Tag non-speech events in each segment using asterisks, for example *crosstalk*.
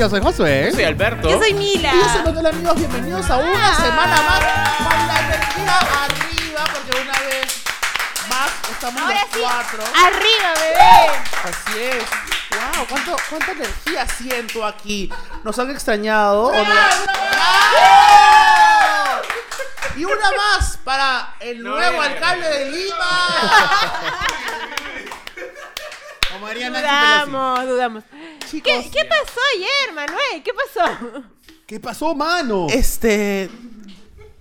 yo soy Josué. Yo soy Alberto. Yo soy Mila. Y Manuel amigos, bienvenidos a una semana más con la energía arriba, porque una vez más estamos Ahora los sí, cuatro. arriba, bebé. Así es. Wow, ¿cuánto, cuánta energía siento aquí. ¿Nos han extrañado? o no? Y una más para el No, nuevo alcalde de Lima. *laughs* Dudamos, dudamos. Chicos, ¿Qué, ¿Qué pasó ayer, Manuel? ¿Qué pasó? ¿Qué pasó, mano? este.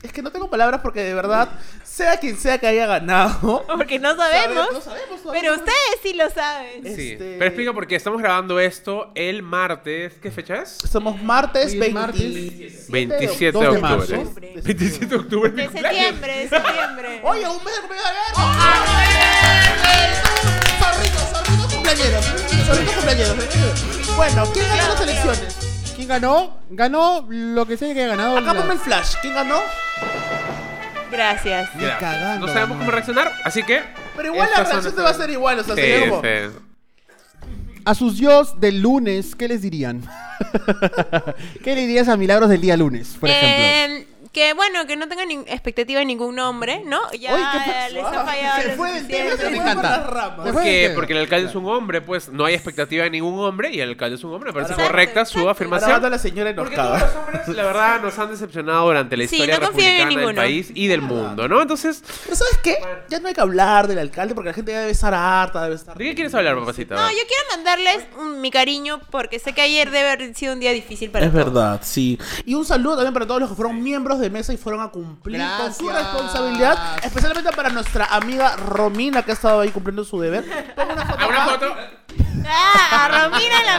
Es que no tengo palabras porque de verdad, sea quien sea que haya ganado. Porque no sabemos. No sabemos todavía. Pero ustedes sí lo saben. Sí. Este- Pero explica por qué estamos grabando esto el martes. ¿Qué fecha es? Somos martes Hoy es 20 martes 27 de 2 de octubre. marzo. 27 de octubre. De mi cumpleaños. septiembre, de septiembre. *laughs* Oye, un mes de cumpleaños de Alberto. Zorritos, zorritos cumpleañeros. Bueno, ¿quién ganó las elecciones? ¿Quién ganó? Ganó lo que sea que haya ganado. Acá la- ponme el flash. ¿Quién ganó? Gracias. Ni Gracias. cagando, No sabemos cómo reaccionar, así que. Pero igual la estas son reacción te va a nuestras- ser igual. O sea, Sí, sería como... sí. A sus dios del lunes, ¿qué les dirían? *laughs* ¿Qué le dirías a Milagros del día lunes, por ejemplo? Eh, que bueno, que no tengan ni- expectativa de ningún nombre, ¿no? Ya Oye, ¿qué pasó? les ha fallado. Se fue del tema, suficiente. se Me fue por encanta. las ramas. Me ¿Por fue qué? de- Porque el alcalde es un hombre, pues no hay expectativa de ningún hombre y el alcalde es un hombre. Me parece Exacto, correcta su exacto. Ahora afirmación. manda la señora Porque todos los hombres, la verdad, nos han decepcionado durante la Sí, historia no confíen en republicana del país y del mundo, ¿no? Entonces, Pero ¿sabes qué? Ya no hay que hablar del alcalde porque la gente ya debe estar harta, debe estar... ¿de qué quieres hablar, papacita? No, yo quiero mandarles mi cariño porque sé que ayer debe haber sido un día difícil para Es todos. verdad, sí. Y un saludo también para todos los que fueron miembros de mesa y fueron a cumplir con su responsabilidad. Especialmente para nuestra amiga Romina, que ha estado ahí cumpliendo su deber. Pongo una foto. ¿A una acá. foto? Ah, a Romina la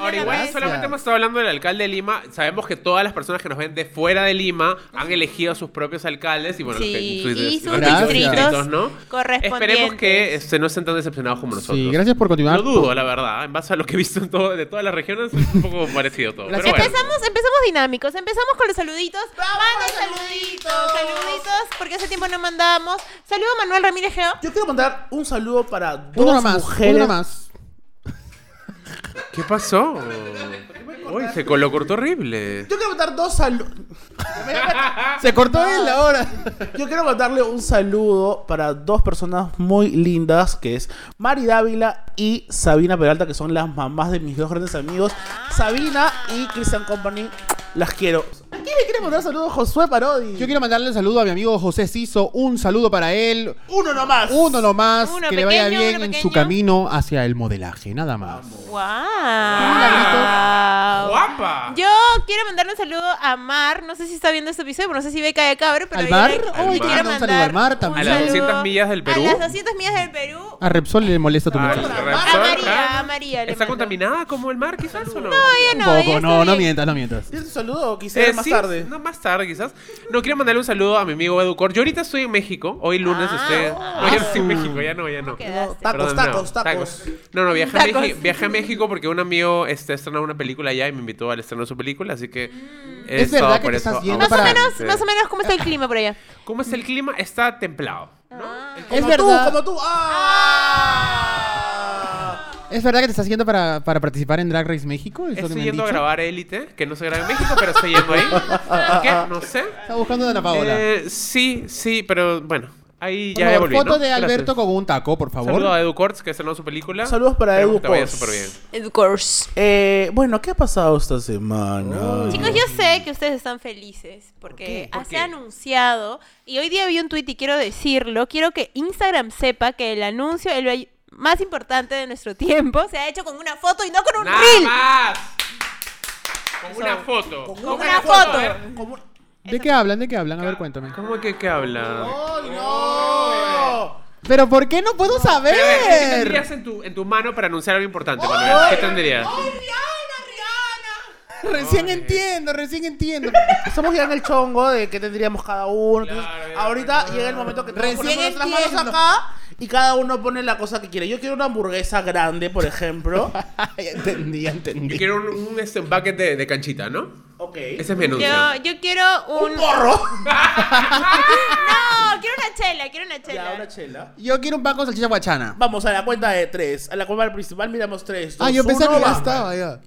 Ahora, igual solamente hemos estado hablando del alcalde de Lima. Sabemos que todas las personas que nos ven de fuera de Lima han elegido a sus propios alcaldes y bueno, Sí, los que- y sus respectivos distritos ¿no? correspondientes. Esperemos que este, no estén tan decepcionados como nosotros. Sí, gracias por continuar. Lo dudo, la verdad. En base a lo que he visto en todo, de todas las regiones, es un poco parecido todo. Pero Gracias. bueno. Empezamos, empezamos dinámicos, empezamos con los saluditos. ¡Vamos Manden con los saluditos, saluditos! porque hace tiempo no mandamos. Saludo a Manuel Ramírez Geo. Yo quiero mandar un saludo para dos Uno mujeres. uno más. ¿Qué pasó? Uy, se co- lo cortó horrible. Yo quiero mandar dos saludos. Se cortó él ahora. Yo quiero mandarle un saludo para dos personas muy lindas, que es Mari Dávila y Sabina Peralta, que son las mamás de mis dos grandes amigos, Sabina y Christian Company. Las quiero. ¿A quién le quiere mandar saludos Josué Parodi? Yo quiero mandarle un saludo a mi amigo José Ciso. Un saludo para él. Uno nomás. Uno nomás. Uno que le vaya bien en su camino hacia el modelaje. Nada más. ¡Wow! ¡Guapa! Yo quiero mandarle un saludo a Mar. No sé si está viendo este episodio, pero no sé si ve Calle Cabro. Pero ¿Al Mar? qué quiero lindo, un saludo al Mar también. A las saludo 200 millas del Perú. A las 200 millas del Perú. A Repsol le molesta tu Ah, mensaje. A Repsol, María, a María le ¿Está mando. contaminada como el mar, quizás o no? No, ella Un no. poco, ella está no, no bien. mientas, no mientas. ¿Tienes un saludo o quisiera Eh, más sí, tarde? No, más tarde quizás. No, quiero mandarle un saludo a mi amigo Edu Cor. Yo ahorita estoy en México. Hoy lunes Ah, estoy... oh. No, yo no estoy en México, ya no, ya no. Tacos, Perdón, no, tacos, tacos. No, no, viajé, a Tacos. México, viajé a México porque un amigo este, estrenó una película allá y me invitó al estreno de su película, así que... he ¿Es estado verdad que por te eso estás yendo Más o menos, más o menos, ¿cómo está el clima por allá? ¿Cómo está el clima? Está templado. Ah. Como Es tú, verdad. como tú. ¡Ah! ¿Es verdad que te estás yendo para, para participar en Drag Race México? ¿Es lo que Estoy yendo a grabar Élite, que no se graba en México, pero estoy yendo ahí. ¿Por *laughs* qué? No sé. Está buscando a Ana Paola. Eh, sí, sí, pero bueno, ahí Por ya, favor, volví, foto ¿no? de Alberto Gracias. con un taco, por favor. Saludo a Edu Cortz, que estrenó su película. Saludos para Edu que vaya Cortz. súper bien. Of course. Eh, bueno, ¿qué ha pasado esta semana? Chicos, yo sé que ustedes están felices porque ¿Por se ha anunciado y hoy día vi un tweet y quiero decirlo, quiero que Instagram sepa que el anuncio el más importante de nuestro tiempo se ha hecho con una foto y no con un ¡Nada reel. más! Con una foto. Con Con una foto. ¿De qué hablan? ¿De qué hablan? A ver, cuéntame. ¿Cómo que qué habla? ¡Ay, no! Pero ¿por qué no puedo Pero, a ver, ¿Qué saber? tendrías en tu, en tu mano para anunciar algo importante, Manuel? ¿Qué tendrías? Recién entiendo, recién entiendo. Estamos ya en el chongo de qué tendríamos cada uno. Entonces, Claro, ya, ahorita llega el momento que todos Recién ponemos nuestras manos acá y cada uno pone la cosa que quiere. Yo quiero una hamburguesa grande, por ejemplo. *laughs* ya entendí, ya Yo entendí. quiero un, un, este, bucket de, de canchita, ¿no? ok. Ese es mi anuncio. Yo, yo quiero un... ¡Un porro! *laughs* No, quiero una chela, quiero una chela. Ya, una chela. Yo quiero un pan con salchicha guachana. Vamos a la cuenta de tres. A la cuenta principal miramos tres. Ah, dos, yo pensé uno, que ya vamos. estaba, ya.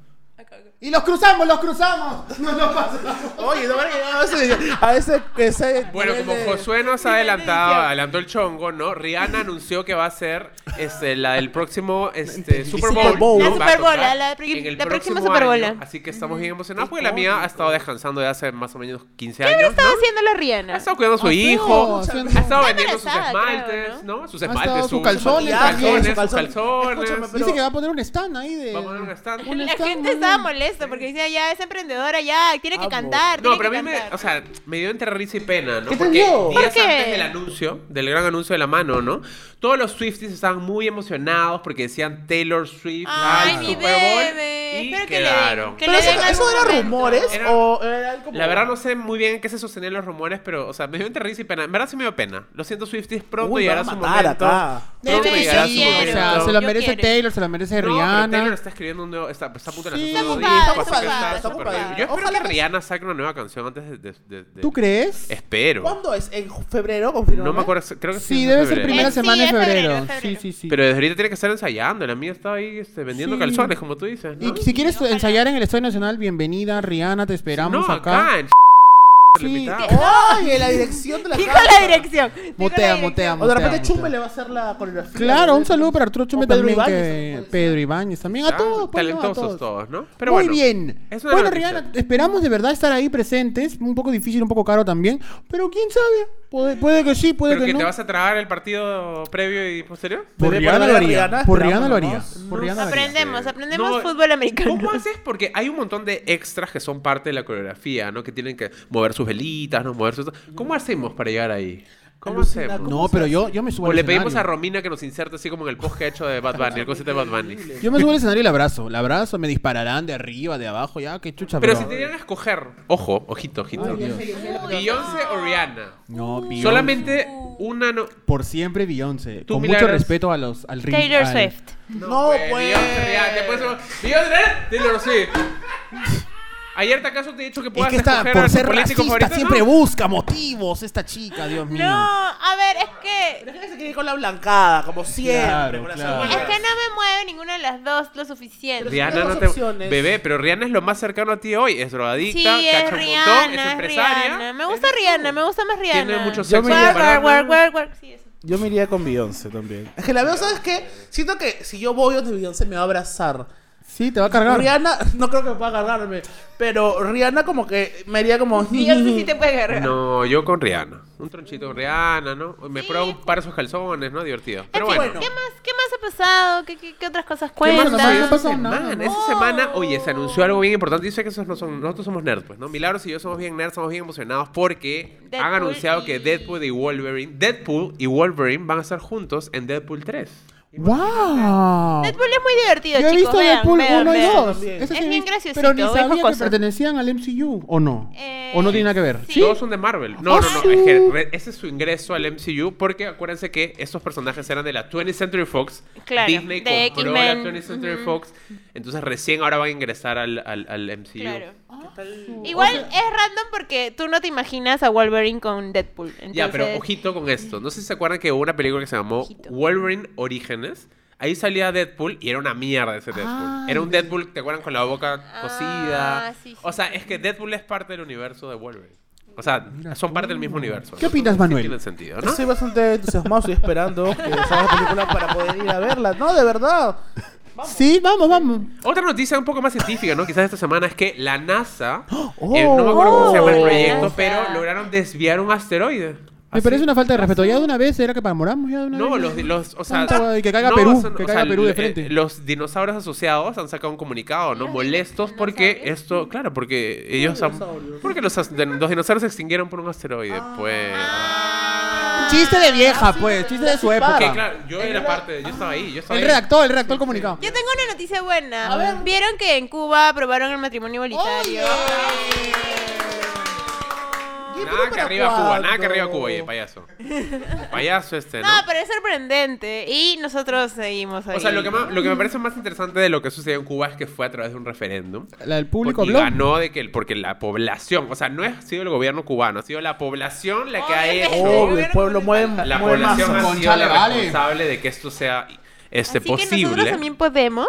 Y los cruzamos, los cruzamos. *laughs* No nos pasa. Oye, no a ese, a ese, ese Bueno, como de- Josué nos ha adelantado, adelantó el chongo, ¿no? Rihanna anunció que va a ser este, la del próximo este, *laughs* Super Bowl. Super Bowl. ¿no? La Super Bowl, la la próxima próximo Super Bowl. Así que estamos bien emocionados porque la mía ha estado descansando de hace más o menos 15 años, estaba ¿no? haciendo la Ha Rihanna? estado cuidando a su Ah, hijo, ha estado vendiendo sus esmaltes, ¿no? ¿no? Sus Ha esmaltes, sus calzones sus también, calzones, Dice que va a poner un stand ahí de. Va a poner un stand. La gente estaba molesta porque decía, ya, es emprendedora, ya, tiene que Amo. cantar, No, tiene pero a que mí me, o sea, me dio entre risa y pena, ¿no? ¿Qué te Porque dio? días ¿Por qué? antes del anuncio, del gran anuncio de la mano, ¿no? Todos los Swifties estaban muy emocionados porque decían Taylor Swift Ay, al mi Super Bowl bebé. y Espero que le den- quedaron. que Pero le eso, den eso algún eran momento. rumores Era- o eran como... La verdad no sé muy bien en qué se sostenían los rumores, pero, o sea, me dio entre risa y pena. En verdad sí me dio pena. Lo siento, Swifties, pronto Uy, llegará van a su matar momento. acá. Pronto llegará su quiero. o sea, momento. se lo Yo merece quiero. Taylor, se lo merece No, pero Rihanna. Taylor está escribiendo un nuevo, está, está a punto de Sí, lanzar un está nuevo ocupada, está ocupada, está ocupada. Yo espero Ojalá que que- Rihanna saque una nueva canción antes de... de- de- de- ¿Tú crees? Espero. ¿Cuándo es? ¿En febrero? No me acuerdo, creo que Sí, en debe ser febrero. primera Eh, sí, semana de es febrero, febrero. es Sí, febrero. sí, sí. Pero desde ahorita tiene que estar ensayando. La mía está ahí este, vendiendo Sí. calzones, como tú dices. ¿no? Y si quieres ensayar en el Estadio Nacional, bienvenida, Rihanna, te esperamos no, acá. en Sí. la. Oye, la dirección de la Dijo la dirección. la motea, dirección. O de repente Chumbe le va a hacer la coreografía. Claro, un saludo para Arturo Chumbe también. Que-. Pedro Ibáñez también. A todos, pues, no, a talentosos todos. todos, ¿no? Pero Muy bueno, bien. Bueno. Rihanna, esperamos de verdad estar ahí presentes. Un poco difícil, un poco caro también. Pero quién sabe. Puede, puede que sí, puede ¿Pero que que no. te vas a tragar el partido previo y posterior? Por Rihanna por lo haría. Por Rihanna lo haría. Aprendemos, aprendemos fútbol americano. ¿Cómo haces? Porque hay un montón de extras que son parte de la coreografía, ¿no? Que tienen que mover sus velitas, ¿no? Mover sus... ¿Cómo hacemos para llegar ahí? ¿Cómo Alucina, hacemos? ¿cómo No, pero yo, yo me subo O al le pedimos a. Romina que nos inserte así como en el post que ha hecho de Bad Bunny, el cosito de Bad Bunny. Yo me subo al escenario y la abrazo. La abrazo, me dispararán de arriba, de abajo, ya, qué chucha. Pero si te dieran a escoger, ojo, ojito, ojito. Beyoncé o Rihanna. No, Beyoncé. Solamente una no. Por siempre Beyoncé. Tú, Con mucho Milagros. respeto a los al ring. Taylor al- Swift. No, pues. Beyoncé, Rihanna. Te puedes- Beyoncé, Taylor Swift. Ayer te acaso te he dicho que Es puedas que está, a por ser político racista, favorito, siempre ¿no? busca motivos esta chica, Dios mío. No, a ver, es que... Pero es que se quiere ir con la blancada, como siempre. Claro, claro. Es que no me mueve ninguna de las dos lo suficiente. Rihanna no te... opciones. Bebé, pero Rihanna es lo más cercano a ti hoy. Es drogadicta, Sí, es un Rihanna, es es empresaria. Rihanna. Me gusta Rihanna, me gusta más Rihanna. Tiene mucho sexo. work, work, work. Sí, eso. Yo me iría con Beyoncé también. Es que la veo, ¿sabes qué? Siento que si yo voy donde Beyoncé me va a abrazar. Sí, te va a cargar. Rihanna, no creo que me pueda cargarme. Pero Rihanna como que me haría como... Beyoncé sí te puede agarrar. No, yo con Rihanna. Un tronchito con Rihanna, ¿no? Me Sí. pruebo un par de esos calzones, ¿no? Divertido. En Pero fin, bueno. bueno. ¿qué más, ¿qué más ha pasado? ¿Qué, qué, qué otras cosas ¿Qué más no ha Esa pasado esa semana, oye, se anunció algo bien importante. Dice que esos no son, nosotros somos nerds, pues, ¿no? Milagros y yo somos bien nerds, somos bien emocionados porque han Deadpool anunciado que y- Deadpool y Wolverine, Deadpool y Wolverine van a estar juntos en Deadpool 3. ¡Wow! Deadpool es muy divertido, Yo he chicos. visto vean, Deadpool vean, 1 y vean. 2. también. Ese Es he bien visto. graciosito, Pero ni es sabía que jocoso. pertenecían al MCU, ¿o no? Eh, ¿O no tiene nada que ver? sí. Todos son de Marvel. No, Ah, no, no. sí. Es que re- ese es su ingreso al MCU porque acuérdense que estos personajes eran de la 20th Century Fox. Claro, Disney de compró la X-Men. 20th Century Fox. Entonces recién ahora van a ingresar al, al, al MCU. Claro. Ah, Igual es random porque tú no te imaginas a Wolverine con Deadpool. Ya, pero entonces- ojito con esto. No sé si se acuerdan que hubo una película que se llamó Ojito. Wolverine Orígenes. Ahí salía Deadpool y era una mierda ese Deadpool. Ah, era un Deadpool, ¿te acuerdan? Con la boca cosida. Ah, sí, sí, o sea, es que Deadpool es parte del universo de Wolverine. O sea, son parte del mismo universo. ¿Qué opinas, Sí Manuel? tiene sentido, ¿no? Estoy bastante entusiasmado, estoy esperando que salga la película para poder ir a verla. No, de verdad. Sí, vamos, vamos. Otra noticia un poco más científica, ¿no? Quizás esta semana es que la NASA, *gasps* Oh. eh, no me acuerdo cómo se llama el Oh, proyecto, pero lograron desviar un asteroide. Me Así. parece una falta de respeto. Ya de una vez era que para moramos ya de una No, vez. los, los o sea, Tanta que caiga no, Perú, son- que o caiga sea, Perú de eh, frente. los dinosaurios asociados han sacado un comunicado, ¿no? Molestos porque esto, claro, porque ellos han, porque los, los dinosaurios se extinguieron por un asteroide, pues. Chiste de vieja, pues. Chiste de su época. Que claro, yo era parte, yo estaba ahí, yo estaba Él ahí. redactó, él redactó el comunicado. Yo tengo una noticia buena. A ver. ¿Vieron que en Cuba aprobaron el matrimonio igualitario? ¿Y Nada que arriba Cuba, nada que arriba Cuba, oye, payaso. Payaso este, ¿no? No, pero es sorprendente. Y nosotros seguimos ahí. O sea, lo que, más- lo que me parece más interesante de lo que sucedió en Cuba es que fue a través de un referéndum. La del público Porque habló. ganó de que el- porque la población, o sea, no ha sido el gobierno cubano, ha sido la población la que ha hecho. Obvio, el pueblo mueve, La mueve población ha sido la vale. responsable de que esto sea este Así que nosotros posible. también podemos.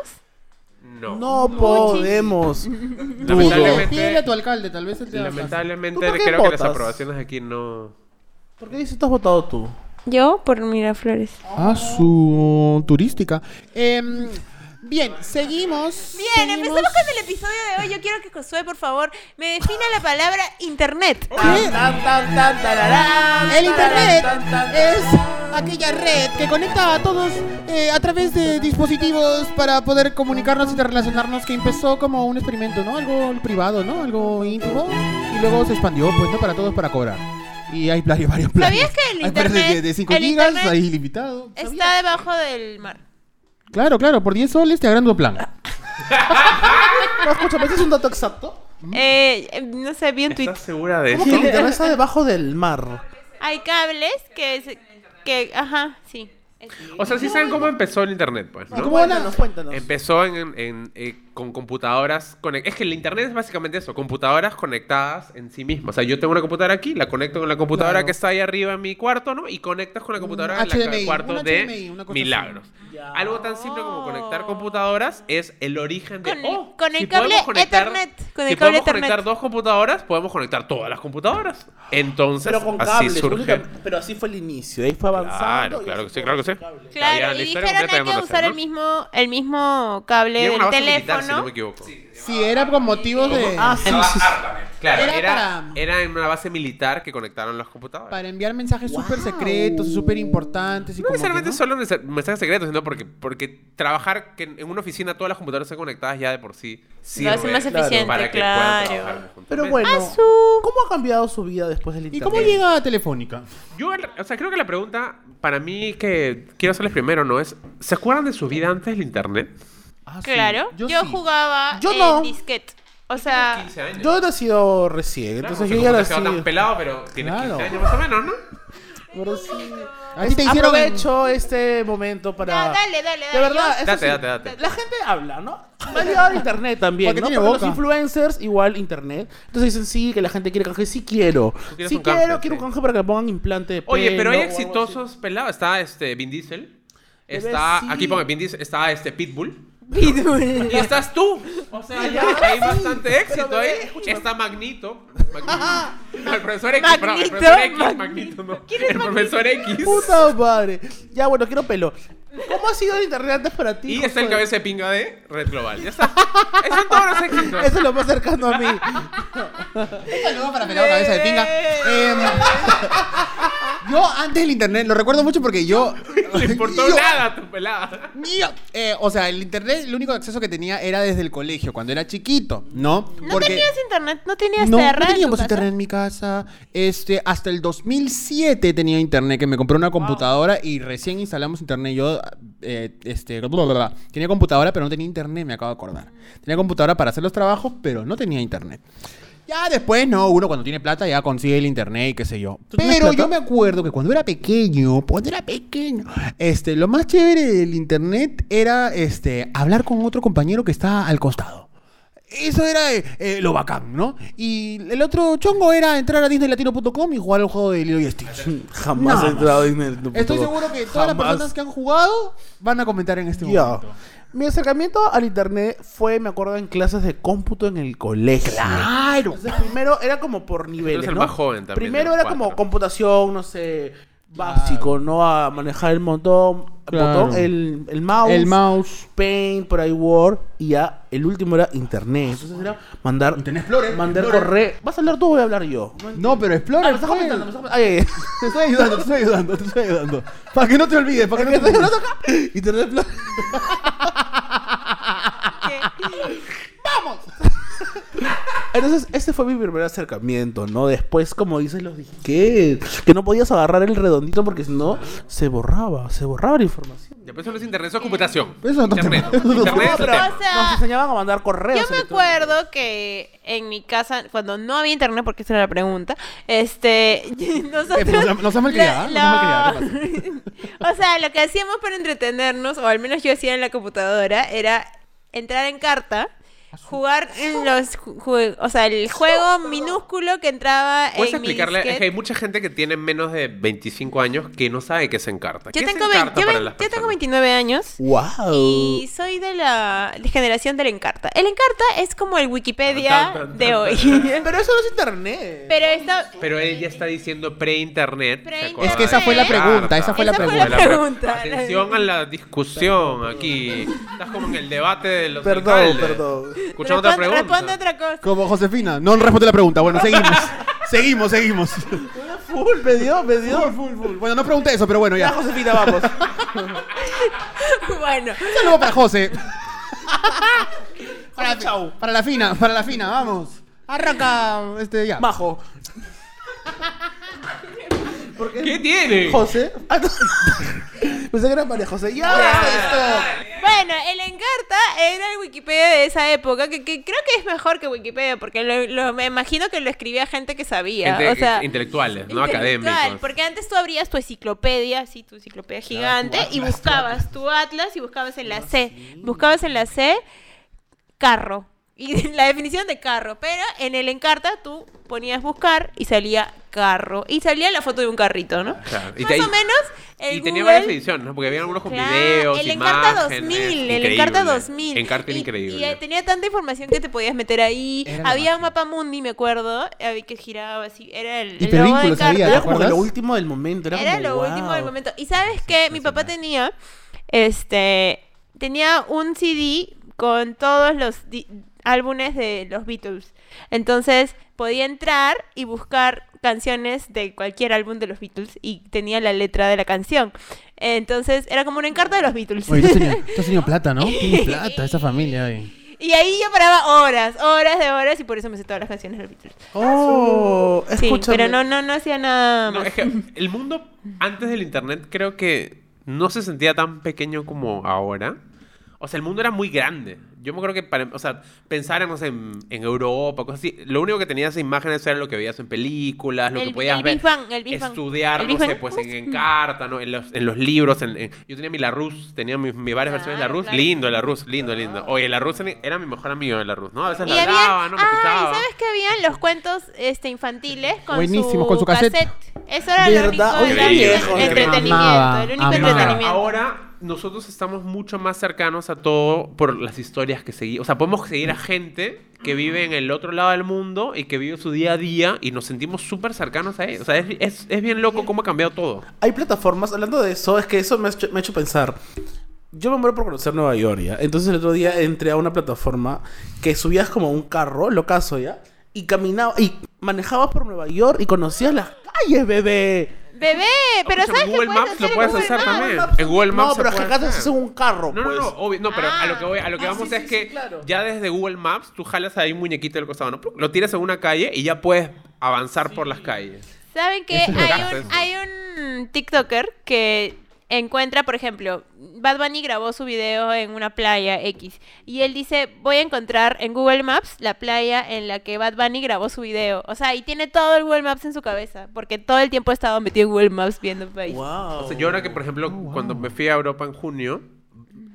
No. No podemos. *laughs* Lamentablemente- Pídele a tu alcalde, tal vez él te. Lamentablemente ¿Tú por qué creo que las aprobaciones aquí no... ¿Por qué dices tú has votado tú? Yo por Miraflores. Ah, su turística. Em, bien, seguimos. Bien, seguimos. empezamos con el episodio de hoy. Yo quiero que Josué, por favor, me defina la palabra internet. El internet es aquella red que conecta a todos eh, a través de dispositivos para poder comunicarnos y relacionarnos que empezó como un experimento, ¿no? Algo privado, ¿no? Algo íntimo y luego se expandió, pues, ¿no? Para todos para cobrar. Y hay varios, varios planes. ¿Sabías que el Hay internet- de, de 5 el gigas, hay ilimitado. Está debajo del mar. Claro, claro, por 10 soles te agrando plan. *laughs* No, escúchame, ¿ese es un dato exacto? Eh, no sé, vi un tweet. ¿Estás segura de ¿Cómo esto? que el internet está debajo del mar? Hay cables que, que, ajá, sí. O sea, sí saben cómo empezó el internet, pues, ¿no? ¿Cómo van a- Cuéntanos, cuéntanos. Empezó en, en- en, eh, con computadoras. conec- Es que el internet es básicamente eso: computadoras conectadas en sí mismas. O sea, yo tengo una computadora aquí, la conecto con la computadora Claro. que está ahí arriba en mi cuarto, ¿no? Y conectas con la computadora en la- HDMI, el cuarto de HDMI, cosa Milagros. Ya. Algo tan simple como conectar computadoras es el origen de. Con el- oh, con el si cable podemos conectar- Ethernet, con el si cable podemos Ethernet. conectar dos computadoras, podemos conectar todas las computadoras. Entonces, Pero con así cables, surge. pero así fue el inicio, ahí fue avanzando. Claro, claro que sí, claro que sí. Claro, la y dijeron completa hay que la usar ¿no? el mismo, el mismo cable del base si no me equivoco. Si era con motivos de... Ah, sí, sí, sí. Claro, Era era, para- era en una base militar que conectaron las computadoras. Para enviar mensajes súper Wow. secretos, súper importantes. Y no como necesariamente ¿no? solo mensajes secretos, sino porque, porque trabajar que en una oficina todas las computadoras estén conectadas ya de por sí sirve Lo hace más eficiente, para que claro. Pero bueno. ¿cómo ha cambiado su vida después del ¿Y internet? cómo llega a Telefónica? Yo, o sea, creo que la pregunta para mí que quiero hacerles primero, ¿no? Es, ¿se acuerdan de su vida antes del internet? Ah, sí. Claro, yo, sí. jugaba Yo en no. disquete. O sea, 15 años. Yo he nacido recién, Claro, entonces yo ya nací. tan pelado, pero tienes Claro. 15 años más o menos, ¿no? Pero sí. A ti te hicieron... Aprovecho este momento para. ya, dale, dale, dale. De verdad, yo- Date, sí, date, date. La gente habla, ¿no? Me ha llegado el internet también, Porque ¿no? tiene Porque boca. los influencers, igual internet. Entonces dicen, sí, que la gente quiere canje. Sí quiero. Sí un quiero, canje, quiero un sí. canje para que pongan implante de Oye, pero hay pelo así. exitosos pelados. Está este Vin Diesel. Está, sí. aquí pongo Vin Diesel, está este Pitbull. Pitbull. Y estás tú. O sea, ya hay bastante éxito ahí. escúchame. Está Magnito. Magnito. el profesor X, perdón, el Magnito, profesor X, Magnito. Magnito, no. El profesor X. Puta madre. Ya, bueno, quiero pelo. ¿Cómo ha sido el internet antes para ti? Y está el cabeza de pinga de Red Global. Ya está. Esos son todos los éxitos. Eso es lo más cercano a mí. Un saludo para pelado cabeza de pinga. Em, yo antes del internet, lo recuerdo mucho porque yo... No le importó yo- nada a tu pelada. yo, eh, o sea, el internet, el único acceso que tenía era desde el colegio, cuando era chiquito, ¿no? ¿No tenías internet? ¿No tenías no, no en tu teníamos casa? internet en mi casa. Este, hasta el 2007 tenía internet, que me compré una computadora y recién instalamos internet. Yo, eh, este, bla, bla, bla. tenía computadora, pero no tenía internet, me acabo de acordar. Tenía computadora para hacer los trabajos, pero no tenía internet. Ya después, no, uno cuando tiene plata ya consigue el internet y qué sé yo. ¿Tú tienes Pero yo me acuerdo que cuando era pequeño, cuando era pequeño, este, lo más chévere del internet era este, hablar con otro compañero que está al costado. Eso era eh, eh, lo bacán, ¿no? Y el otro chongo era entrar a disneylatino.com y jugar el juego de Lilo y Stitch. *laughs* Jamás Nada he entrado en el. Estoy seguro que todas las Jamás. personas que han jugado van a comentar en este Ya. momento. Mi acercamiento al internet fue, me acuerdo, en clases de cómputo en el colegio. Claro. Entonces, primero era como por niveles. eres el ¿no? más joven también, Primero de los era como cuatro. computación, no sé, básico, ¿no? A manejar el montón, Claro. botón, el, el mouse, El mouse. Paint, por ahí Word, y ya el último era internet. Entonces era mandar, Internet Explorer, mandar Explorer. correo. ¿Vas a hablar tú o voy a hablar yo? No, pero Ah, explora. me estás comentando, me estás comentando. Te estoy ayudando, te estoy ayudando, te estoy ayudando. Para que no te olvides, para que no te ¿Qué olvides. Internet Explorer. Entonces, este fue mi primer acercamiento, ¿no? Después, como dices, los disquetes, que no podías agarrar el redondito porque si no, se borraba, se borraba la información. Ya, pero eso no es internet, eso es computación. Eso es otro internet. Internet tema. otro tema. O sea, Nos enseñaban a mandar correos. Yo me acuerdo que en mi casa, cuando no había internet, porque esa era la pregunta, este, *laughs* nosotros... Eh, nos ha- nos ha malcriado, *laughs* o sea, lo que hacíamos para entretenernos, o al menos yo hacía en la computadora, era entrar en carta, jugar en los o sea, el juego minúsculo que entraba ¿Puedes en mi explicarle? Es que hay mucha gente que tiene menos de 25 años que no sabe qué es Encarta. Yo ¿Qué es tengo, vein- Encarta yo para las yo tengo personas? 29 años. ¡Wow! Y soy de la generación del Encarta. El Encarta es como el Wikipedia Tan, tan, tan, de hoy. *laughs* Pero eso no es internet. Pero está... Pero él ya está diciendo pre-internet. ¿se Pre-internet. acuerda Es que esa fue la pregunta, esa fue la Esa fue pregunta. la pregunta. Atención a la discusión aquí. Estás como en el debate de los Perdón, alcaldes. perdón. Escuchando otra pregunta. responde otra cosa. Como Josefina. No responde la pregunta. Bueno, seguimos. *laughs* seguimos, seguimos. Full, me dio, me dio. Full, full, full. Bueno, no pregunté eso, pero bueno, Ya, ya. Josefina, vamos. *laughs* bueno, Un saludo para José. *laughs* para, Chau. para la fina, para la fina, vamos. Arranca, este, ya. Majo. ¿Por qué? ¿Qué tiene? José. Ah, no. Pensé que era María José. Ya, esto. Bueno, el Encarta era el Wikipedia de esa época, que, que creo que es mejor que Wikipedia, porque lo, lo- me imagino que lo escribía gente que sabía. Gente- o sea, intelectuales, no intelectual, académicos. Porque antes tú abrías tu enciclopedia, así, tu enciclopedia gigante, y buscabas tu atlas y buscabas en la C. Buscabas en la C carro. Y *laughs* la definición de carro. Pero en el Encarta tú ponías buscar y salía carro. Y salía la foto de un carrito, ¿no? Claro, y Más te- o menos. El y tenía Google- varias ediciones, ¿no? Porque había algunos con Claro, videos, el Encarta imágenes. 2000, el Increíble. Encarta 2000. Encarta era Y- increíble. Y, eh, tenía tanta información que te podías meter ahí. Era la había un mapa mundi, me acuerdo, eh, que giraba así. Era el, el Hipervínculos logo de había, ¿te Era como acuerdas? lo último del momento. Era, Era como, lo wow. último del momento. Y sabes que mi papá tenía, este, tenía un CD con todos los di- álbumes de los Beatles. Entonces podía entrar y buscar canciones de cualquier álbum de los Beatles y tenía la letra de la canción. Entonces era como una encarta de los Beatles. Oye, tú has *laughs* plata, ¿no? Tienes plata, esa familia. oye. Y ahí yo paraba horas, horas de horas y por eso me sé todas las canciones de los Beatles. Oh, Sí, escúchame. pero no, no, no hacía nada No, más. es que el mundo antes del internet creo que no se sentía tan pequeño como ahora. O sea, el mundo era muy grande. Yo me acuerdo que, para, o sea, pensar no sé, en, en Europa, cosas así. Lo único que tenías imágenes era lo que veías en películas, lo El- que podías el ver. Big Bang, el Big estudiar, El no Big sé, Bang. pues en, en carta, ¿no? En los, en los libros. en- en- yo tenía mi Larus, tenía mis, mis varias versiones de Claro, Larus. claro. Lindo el Larus, lindo, lindo. Oye, el Larus era mi mejor amigo de Larus, ¿no? A veces Y habían, hablaba, ¿no? Me ah. ¿y sabes que habían los cuentos este, infantiles con Buenísimos, su con su cassette. Eso era lo único ¿Verdad? Oye, era viejo, entretenimiento, amaba, el único amaba. entretenimiento. Ahora nosotros estamos mucho más cercanos a todo por las historias que seguimos. O sea, podemos seguir a gente que vive en el otro lado del mundo y que vive su día a día y nos sentimos súper cercanos a ellos. O sea, es, es, es bien loco cómo ha cambiado todo. Hay plataformas, hablando de eso, es que eso me ha hecho, me ha hecho pensar. Yo me muero por conocer Nueva York, ¿ya? Entonces el otro día entré a una plataforma que subías como un carro, locazo, ¿ya? Y caminaba, y manejabas por Nueva York y conocías las calles, bebé. Bebé, pero Escucha, ¿sabes en Google Maps lo puedes hacer también. En Google Maps No, pero es que acá te haces un carro, No, no, pues. no, obvio, no, pero a lo que voy, a lo que Ah, vamos sí, es sí, que sí, claro. ya desde Google Maps tú jalas ahí un muñequito del costado, ¿no? Lo tiras en una calle y ya puedes avanzar por las calles. ¿Saben que Eso es lo que hay hace un, eso. hay un TikToker que encuentra, por ejemplo, Bad Bunny grabó su video en una playa X y él dice, voy a encontrar en Google Maps la playa en la que Bad Bunny grabó su video. O sea, y tiene todo el Google Maps en su cabeza, porque todo el tiempo ha estado metido en Google Maps viendo el país. Wow. O sea, yo ahora que, por ejemplo, cuando me fui a Europa en junio,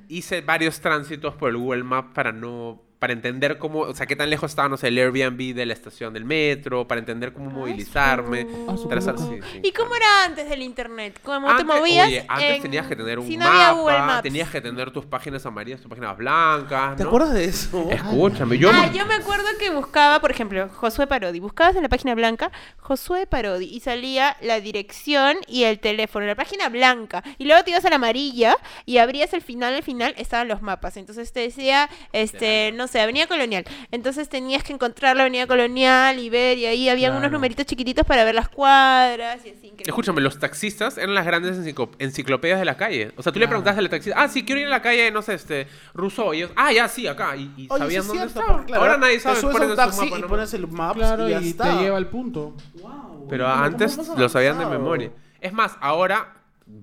hice varios tránsitos por el Google Maps para no para entender cómo, o sea, qué tan lejos estaba, no sé, el Airbnb de la estación del metro, para entender cómo movilizarme. Ah, trazar- loco. sí, sí. ¿Y cómo era antes del internet? ¿Cómo te movías? Oye, antes en- tenías que tener un si no había Google mapa, Maps. tenías que tener tus páginas amarillas, tus páginas blancas, ¿Te acuerdas de eso? *laughs* Escúchame, yo... Ah, yo me acuerdo que buscaba, por ejemplo, Josué Parodi. Buscabas en la página blanca Josué Parodi y salía la dirección y el teléfono, la página blanca. Y luego te ibas a la amarilla y abrías el final, al final estaban los mapas. Entonces te decía, este, no sé, Avenida Colonial. Entonces tenías que encontrar la Avenida Colonial y ver, y ahí habían unos numeritos chiquititos para ver las cuadras y así. increíble. Escúchame, los taxistas eran las grandes enciclo- enciclopedias de la calle. O sea, tú le preguntabas al taxista, ah, sí, quiero ir a la calle, no sé, este, Rousseau. Y ellos, ah, ya, sí, acá. Y, y Oye, sabían sí, dónde cierto, estaba. claro. Ahora nadie sabe. Te subes a un en su taxi mapa, y ¿no? pones el maps Claro, y ya y está. te lleva al punto. Wow, Pero ¿cómo antes lo sabían de memoria. Es más, ahora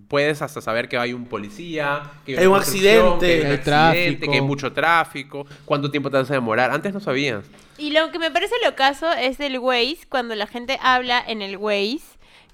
puedes hasta saber que hay un policía, que Hay un accidente. que hay, un accidente, que hay mucho tráfico, cuánto tiempo te vas a demorar. Antes no sabías. Y lo que me parece lo caso es el Waze, cuando la gente habla en el Waze,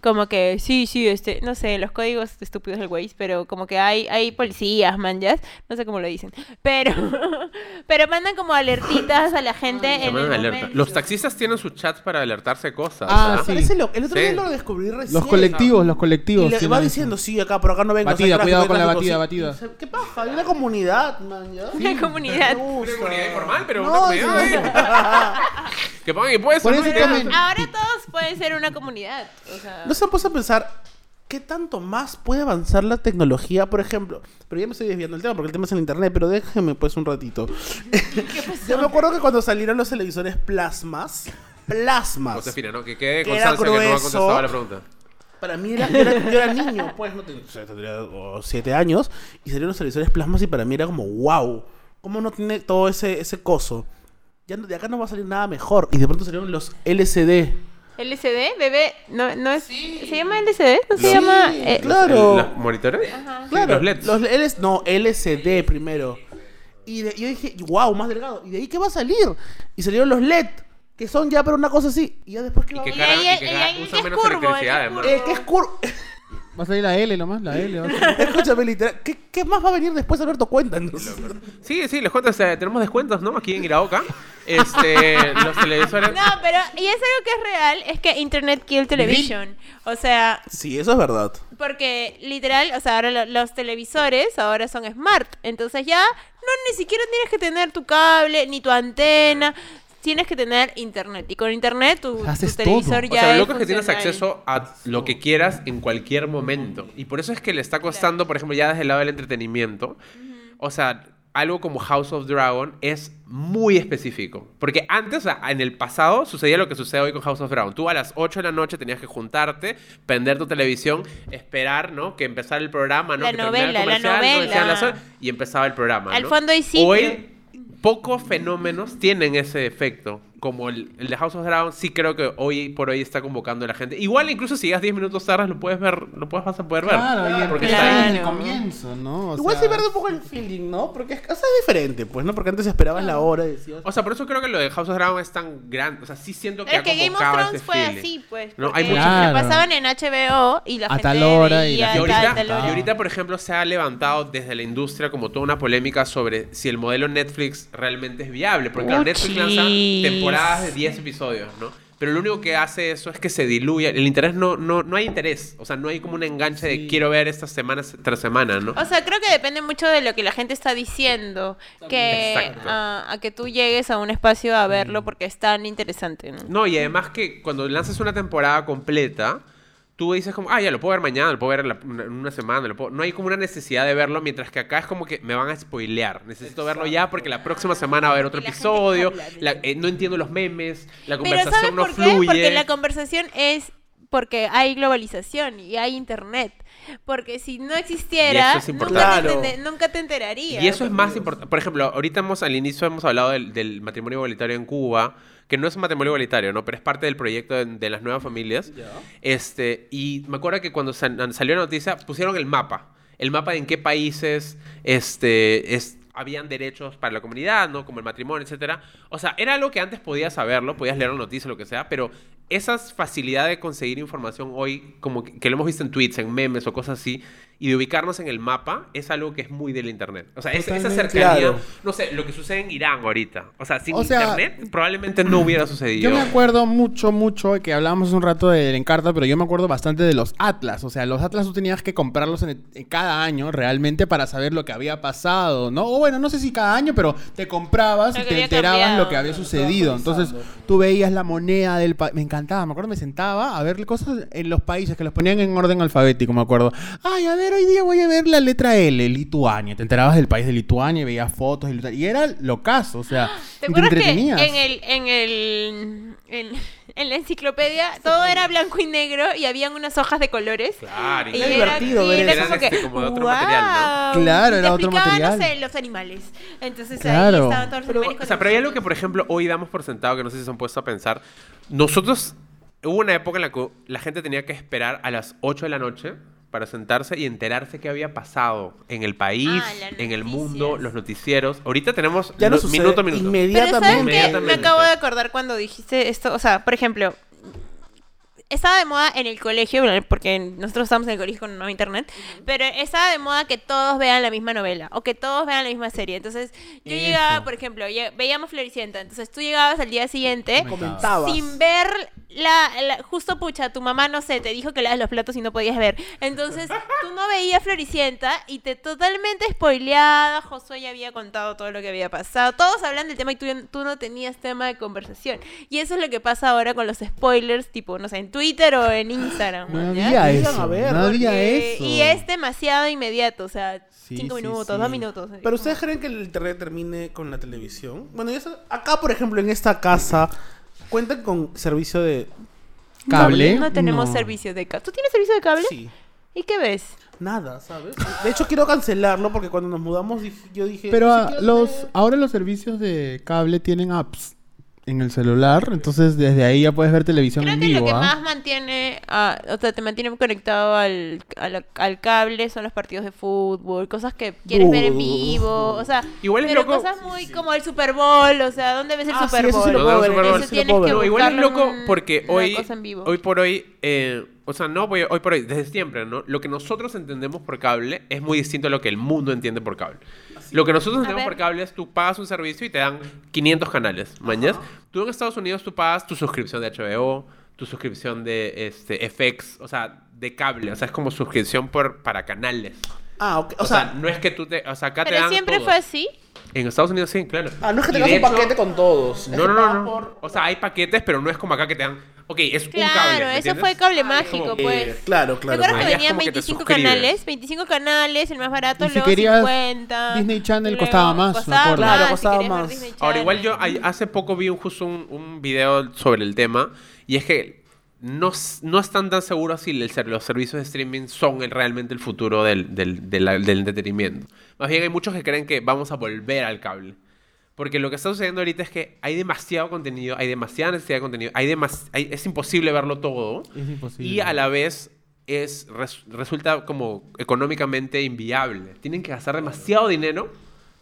como que sí, sí, este, no sé, los códigos estúpidos del Waze, pero como que hay, hay policías, manjas, no sé cómo lo dicen, pero, *laughs* pero mandan como alertitas a la gente Se en el alerta. Los taxistas tienen sus chats para alertarse cosas. Ah, ¿ah? sí. Parece lo- el otro Sí. día lo descubrí recién. Los colectivos, los Y colectivos. le tienen va eso. diciendo, sí, acá, por acá no vengo. Batida, cuidado con la batida, batida. ¿Qué pasa? Hay una comunidad, man. ¿ya? Una comunidad. Una comunidad informal, pero No, una comunidad. *laughs* que pongan eso Ya. tomen- Ahora todos pueden ser una comunidad. O sea, ¿No se han puesto a pensar qué tanto más puede avanzar la tecnología, por ejemplo? Pero ya me estoy desviando del tema porque el tema es en internet, pero déjenme pues un ratito. *laughs* Yo me acuerdo que cuando salieron los televisores plasmas, plasmas. Josefina, ¿no? Que quede Que era constancia que no ha grueso. contestado a la pregunta. Para mí era, yo era, yo era niño, pues, no tenía, o sea, tendría oh, siete años, y salieron los televisores plasmas y para mí era como, wow, ¿cómo no tiene todo ese, ese coso? Ya no- de acá no va a salir nada mejor. Y de pronto salieron los LCD. LCD, bebé, no, no es. ¿Se llama LCD? ¿No se Sí, llama? eh, claro. ¿Los monitores? Claro, los LEDs. Los LS, no, LCD primero. Y de- yo dije, wow, más delgado. ¿Y de ahí qué va a salir? Y salieron los LED, que son ya para una cosa así. Y ya después que Y que Y cara- y el- que y cara- es menos curvo, electricidad, además. Eh, que es cur... Va a salir la L nomás, la L. va a salir. *laughs* Escúchame, literal. ¿Qué, qué más va a venir después, Alberto? Cuéntanos. Sí, sí, les cuento, tenemos descuentos, ¿no? Aquí en Iraoka. Este, *laughs* los televisores. No, pero, y es algo que es real, es que Internet kill television. O sea, Sí, eso es verdad. porque literal, o sea, ahora lo- los televisores ahora son smart. Entonces ya no ni siquiera tienes que tener tu cable ni tu antena. Tienes que tener internet. Y con internet tu, tu Haces televisor todo. O ya sea, es lo loco es que tienes acceso a lo que quieras en cualquier momento. Y por eso es que le está costando, por ejemplo, ya desde el lado del entretenimiento. O sea, algo como House of Dragon es muy específico. Porque antes, o sea, en el pasado sucedía lo que sucede hoy con House of Dragon. Tú a las 8 de la noche tenías que juntarte, prender tu televisión, esperar, ¿no? Que empezara el programa, ¿no? La que novela, la comercial, ¿no? Las novela. horas, y empezaba el programa, Al ¿no? fondo hay sitio. Hoy pocos fenómenos tienen ese efecto. Como el, el de House of Dragon, sí creo que hoy por hoy está convocando a la gente.Igual, incluso si llegas 10 minutos tarde, lo puedes ver, lo puedes, vas a poder ver. Claro, y porque empieza está ahí. en el Claro. comienzo, ¿no? O Igual sea, se pierde un poco el feeling, ¿no? Porque es, o sea, es diferente, pues, ¿no? Porque antes esperabas la hora y decías... O sea, por eso creo que lo de House of Dragon es tan grande. O sea, sí siento que Pero que Game of Thrones fue feeling. así, pues. No, hay mucho- lo Claro. pasaban en HBO y la A gente tal hora y la Y gente ahorita, tal hora. y ahorita, por ejemplo, se ha levantado desde la industria como toda una polémica sobre si el modelo Netflix realmente es viable. Porque claro, Netflix lanza Uchis. Temporadas de 10 episodios, ¿no? Pero lo único que hace eso es que se diluye. El interés no, no, no hay interés. O sea, no hay como un enganche de quiero ver estas semanas tras semana, ¿no? O sea, creo que depende mucho de lo que la gente está diciendo. Que Exacto. a, a que tú llegues a un espacio a verlo porque es tan interesante. ¿no? No, y además que cuando lanzas una temporada completa, tú dices como, ah, ya lo puedo ver mañana, lo puedo ver en, la- una- en una semana, lo puedo-". no hay como una necesidad de verlo, mientras que acá es como que me van a spoilear. Necesito verlo ya porque la próxima semana va a haber otro episodio, la- eh, no entiendo los memes, la Pero ¿sabes conversación no por qué? fluye. Porque la conversación es porque hay globalización y hay internet. Porque si no existiera, es nunca, te nunca te enterarías. Y eso es más importante. Por ejemplo, ahorita hemos, al inicio hemos hablado del, del matrimonio igualitario en Cuba, que no es un matrimonio igualitario, ¿no? Pero es parte del proyecto de, de las nuevas familias. Este, y me acuerdo que cuando sal- salió la noticia, pusieron el mapa. El mapa de en qué países este, es, habían derechos para la comunidad, ¿no? Como el matrimonio, etcétera. O sea, era algo que antes podías saberlo, podías leer la noticia, lo que sea, pero esas facilidades de conseguir información hoy, como que, que lo hemos visto en tweets, en memes o cosas así, y de ubicarnos en el mapa, es algo que es muy del internet. O sea, es- esa cercanía, Claro. no sé, lo que sucede en Irán ahorita. O sea, sin O sea, internet probablemente no hubiera sucedido. Yo me acuerdo mucho, mucho, que hablábamos hace un rato del Encarta, pero yo me acuerdo bastante de los Atlas. O sea, los Atlas tú tenías que comprarlos en, en cada año realmente para saber lo que había pasado, ¿no? O bueno, no sé si cada año, pero te comprabas Lo y te enterabas cambiado. lo que había sucedido. Entonces tú veías la moneda del país. Me me acuerdo, me sentaba a ver cosas en los países que los ponían en orden alfabético, me acuerdo. Ay, a ver, hoy día voy a ver la letra L, Lituania. Te enterabas del país de Lituania y veías fotos. Y era lo caso, o sea, ¿Te acuerdas que en el, en el en, en la enciclopedia todo era blanco y negro y habían unas hojas de colores? Claro, y Y Era divertido ver era eso. como este, como de otro material, ¿no? Claro, Y era te otro material. no sé, los animales. Entonces Claro. ahí estaban todos los Pero, animales o sea, pero hay algo que, por ejemplo, hoy damos por sentado, que no sé si se han puesto a pensar. Nosotros, hubo una época en la que la gente tenía que esperar a las 8 de la noche para sentarse y enterarse qué había pasado en el país, Ah, en el mundo, los noticieros. Ahorita tenemos Ya no lo- sucede minuto a minuto. Pero ¿sabes inmediatamente. qué? Me Inmediatamente. acabo de acordar cuando dijiste esto. O sea, por ejemplo, estaba de moda en el colegio, porque nosotros estábamos en el colegio con no internet, pero estaba de moda que todos vean la misma novela o que todos vean la misma serie. Entonces, yo Eso. llegaba, por ejemplo, veíamos Floricienta, entonces tú llegabas al día siguiente Comentabas. sin ver la, la- justo pucha, tu mamá no sé, te dijo que lavas los platos y no podías ver. Entonces, tú no veías Floricienta y te totalmente spoileada, Josué ya había contado todo lo que había pasado. Todos hablan del tema y tú, tú no tenías tema de conversación. Y eso es lo que pasa ahora con los spoilers, tipo, no sé, en Twitter o en Instagram. No ¿ya? había eso. a ver, no había Porque- eso. Y es demasiado inmediato, o sea, Sí, cinco sí, minutos, sí. dos minutos. Pero ustedes creen que el internet termine con la televisión? Bueno, acá, por ejemplo, en esta casa, cuentan con servicio de. ¿Cable? No tenemos No. servicio de cable. ¿Tú tienes servicio de cable? Sí. ¿Y qué ves? Nada, ¿sabes? De hecho, quiero cancelarlo porque cuando nos mudamos yo dije. Pero "Ni ah, siquiera los sé". ahora los servicios de cable tienen apps en el celular, entonces desde ahí ya puedes ver televisión Creo en que lo que ¿ah? más mantiene, ah, o sea, te mantiene conectado al, al, al cable son los partidos de fútbol, cosas que quieres ver en vivo, o sea, Igual es pero loco- cosas muy como el Super Bowl, o sea, ¿dónde ves el Ah, sí, Super eso Bowl? sí lo. Super Bowl. eso lo tienes puedo que igual es loco porque hoy, hoy por hoy, eh, o sea, no voy- hoy por hoy, desde siempre, ¿no? Lo que nosotros entendemos por cable es muy distinto a lo que el mundo entiende por cable. Lo que nosotros entendemos ver. por cable es tú pagas un servicio y te dan 500 canales, ¿mañas? Tú en Estados Unidos tú pagas tu suscripción de HBO, tu suscripción de este, FX, o sea, de cable, o sea, es como suscripción por, para canales. Ah, ok. O, sea, no es que tú te, o sea, acá te Pero dan siempre fue así. En Estados Unidos sí, claro. ah, no es que tengas un hecho- paquete con todos. no, no, no, pagas no. por- O sea, hay paquetes, pero no es como acá que te dan. Ok, es un cable. Claro, ¿me eso fue cable Ah, mágico, como- pues. Eh, claro, claro. ¿Te acuerdas Ahí que venían como que te 25 suscribes. canales? 25 canales, el más barato, Y si luego querías 50. Disney Channel luego costaba más, me costaba acuerdo. Claro, si costaba más. Ahora, igual yo hace poco vi un, justo un, un video sobre el tema. Y es que no, no están tan seguros si el ser- los servicios de streaming son el- realmente el futuro del, del, del- del entretenimiento. Más bien hay muchos que creen que vamos a volver al cable. Porque lo que está sucediendo ahorita es que hay demasiado contenido, hay demasiada necesidad de contenido, hay demas- hay- es imposible verlo todo. Es imposible. Y a la vez es, res- resulta como económicamente inviable. Tienen que gastar demasiado dinero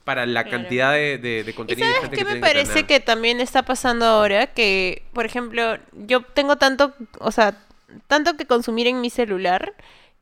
para la Claro. cantidad de, de, de ¿Y contenido. y sabes qué que me parece tener. que también está pasando ahora? Que, por ejemplo, yo tengo tanto, o sea, tanto que consumir en mi celular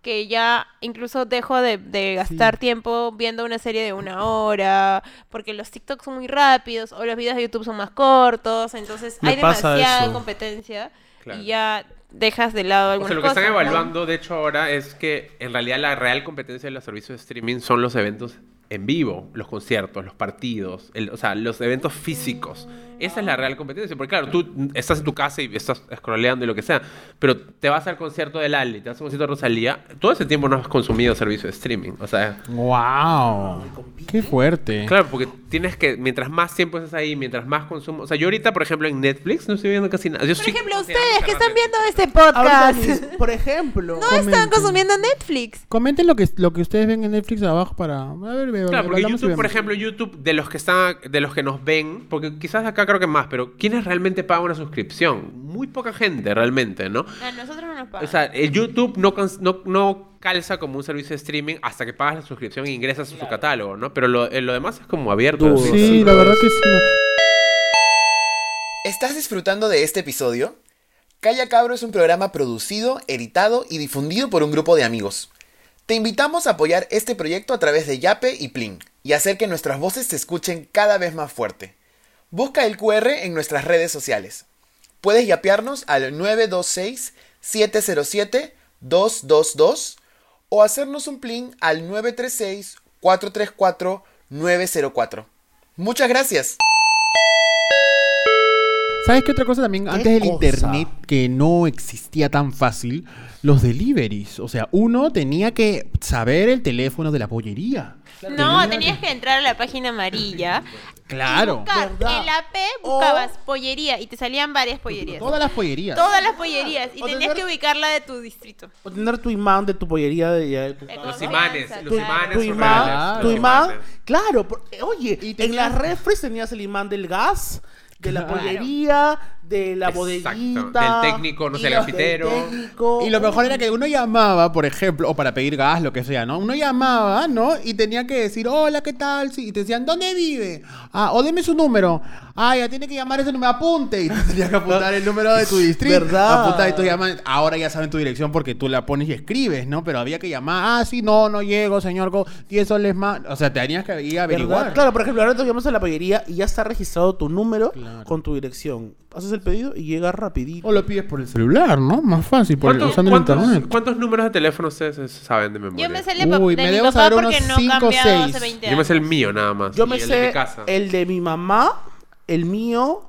que ya incluso dejo de, de gastar tiempo viendo una serie de una hora, porque los TikToks son muy rápidos o los videos de YouTube son más cortos, entonces Me hay demasiada eso. competencia Claro. y ya dejas de lado O algunas sea, lo que están cosas, ¿no? evaluando, de hecho, ahora es que en realidad la real competencia de los servicios de streaming son los eventos en vivo, los conciertos, los partidos, el- o sea, los eventos físicos. Esa es la real competencia. Porque claro, tú estás en tu casa y estás scrolleando y lo que sea, pero te vas al concierto de Lali, te vas al concierto de Rosalía, todo ese tiempo no has consumido servicio de streaming. O sea, ¡Wow! ¡Qué fuerte! claro, porque tienes que, mientras más tiempo estás ahí, mientras más consumo. O sea, yo ahorita, por ejemplo, en Netflix no estoy viendo casi nada. Yo Por ejemplo, ustedes que están viendo este podcast, por ejemplo. no están consumiendo Netflix. Comenten lo que, lo que ustedes ven en Netflix abajo para... A ver, Claro, porque YouTube, por ejemplo, YouTube, de los que están, de los que nos ven, porque quizás acá creo que más, pero ¿quiénes realmente pagan una suscripción? Muy poca gente realmente, ¿no? A nosotros no nos pagan. O sea, el YouTube no, no, no calza como un servicio de streaming hasta que pagas la suscripción e ingresas a su catálogo, ¿no? Pero lo, eh, lo demás es como abierto. Así. Sí, la verdad que sí. ¿Estás disfrutando de este episodio? Calla Cabro es un programa producido, editado y difundido por un grupo de amigos. Te invitamos a apoyar este proyecto a través de Yape y Plin y hacer que nuestras voces se escuchen cada vez más fuerte. Busca el QR en nuestras redes sociales. Puedes yapearnos al 926-707-222 o hacernos un Plin al 936-434-904. Muchas gracias. ¿Sabes qué otra cosa también? Antes del cosa? internet que no existía tan fácil, los deliveries. O sea, uno tenía que saber el teléfono de la pollería. No, tenías que entrar a la página amarilla. Claro. Y buscar. En la P buscabas pollería y te salían varias pollerías. Todas las pollerías. Todas las pollerías. Y O tenías tener- que ubicarla de tu distrito. O tener tu imán de tu pollería de, de tu. Los imanes, los imanes tu imán, tu imán, claro, por- oye, Y en las refres tenías el imán del gas, de la Claro. pollería, de la Exacto, bodeguita. del técnico, no y sé, el técnico. Y lo mejor era que uno llamaba, por ejemplo, o para pedir gas, lo que sea, ¿no? Uno llamaba, ¿no? Y tenía que decir, hola, ¿qué tal? Sí, y te decían, ¿dónde vive? Ah, o deme su número. Ah, ya tiene que llamar ese número, apunte. Y tú tenías que apuntar el número de tu *laughs* distrito. ¿Verdad? Apuntar y tú llamas. Ahora ya saben tu dirección porque tú la pones y escribes, ¿no? Pero había que llamar, ah, sí, no, no llego, señor, co- 10 soles más. O sea, tenías que ir a ¿Verdad? averiguar. Claro, por ejemplo, ahora tú llamas a la pollería y ya está registrado tu número Claro. con tu dirección. Haces el pedido y llega rapidito. O lo pides por el celular, ¿no? Más fácil, por el, ¿Cuántos, usando el internet. cuántos números de teléfono ustedes saben de memoria? Yo me sé el de, Uy, de me mi debo papá saber porque unos no cinco, ha cambiado seis. hace 20 Yo años. me sé el mío nada más. Yo y me el de sé mi casa. el de mi mamá, el mío,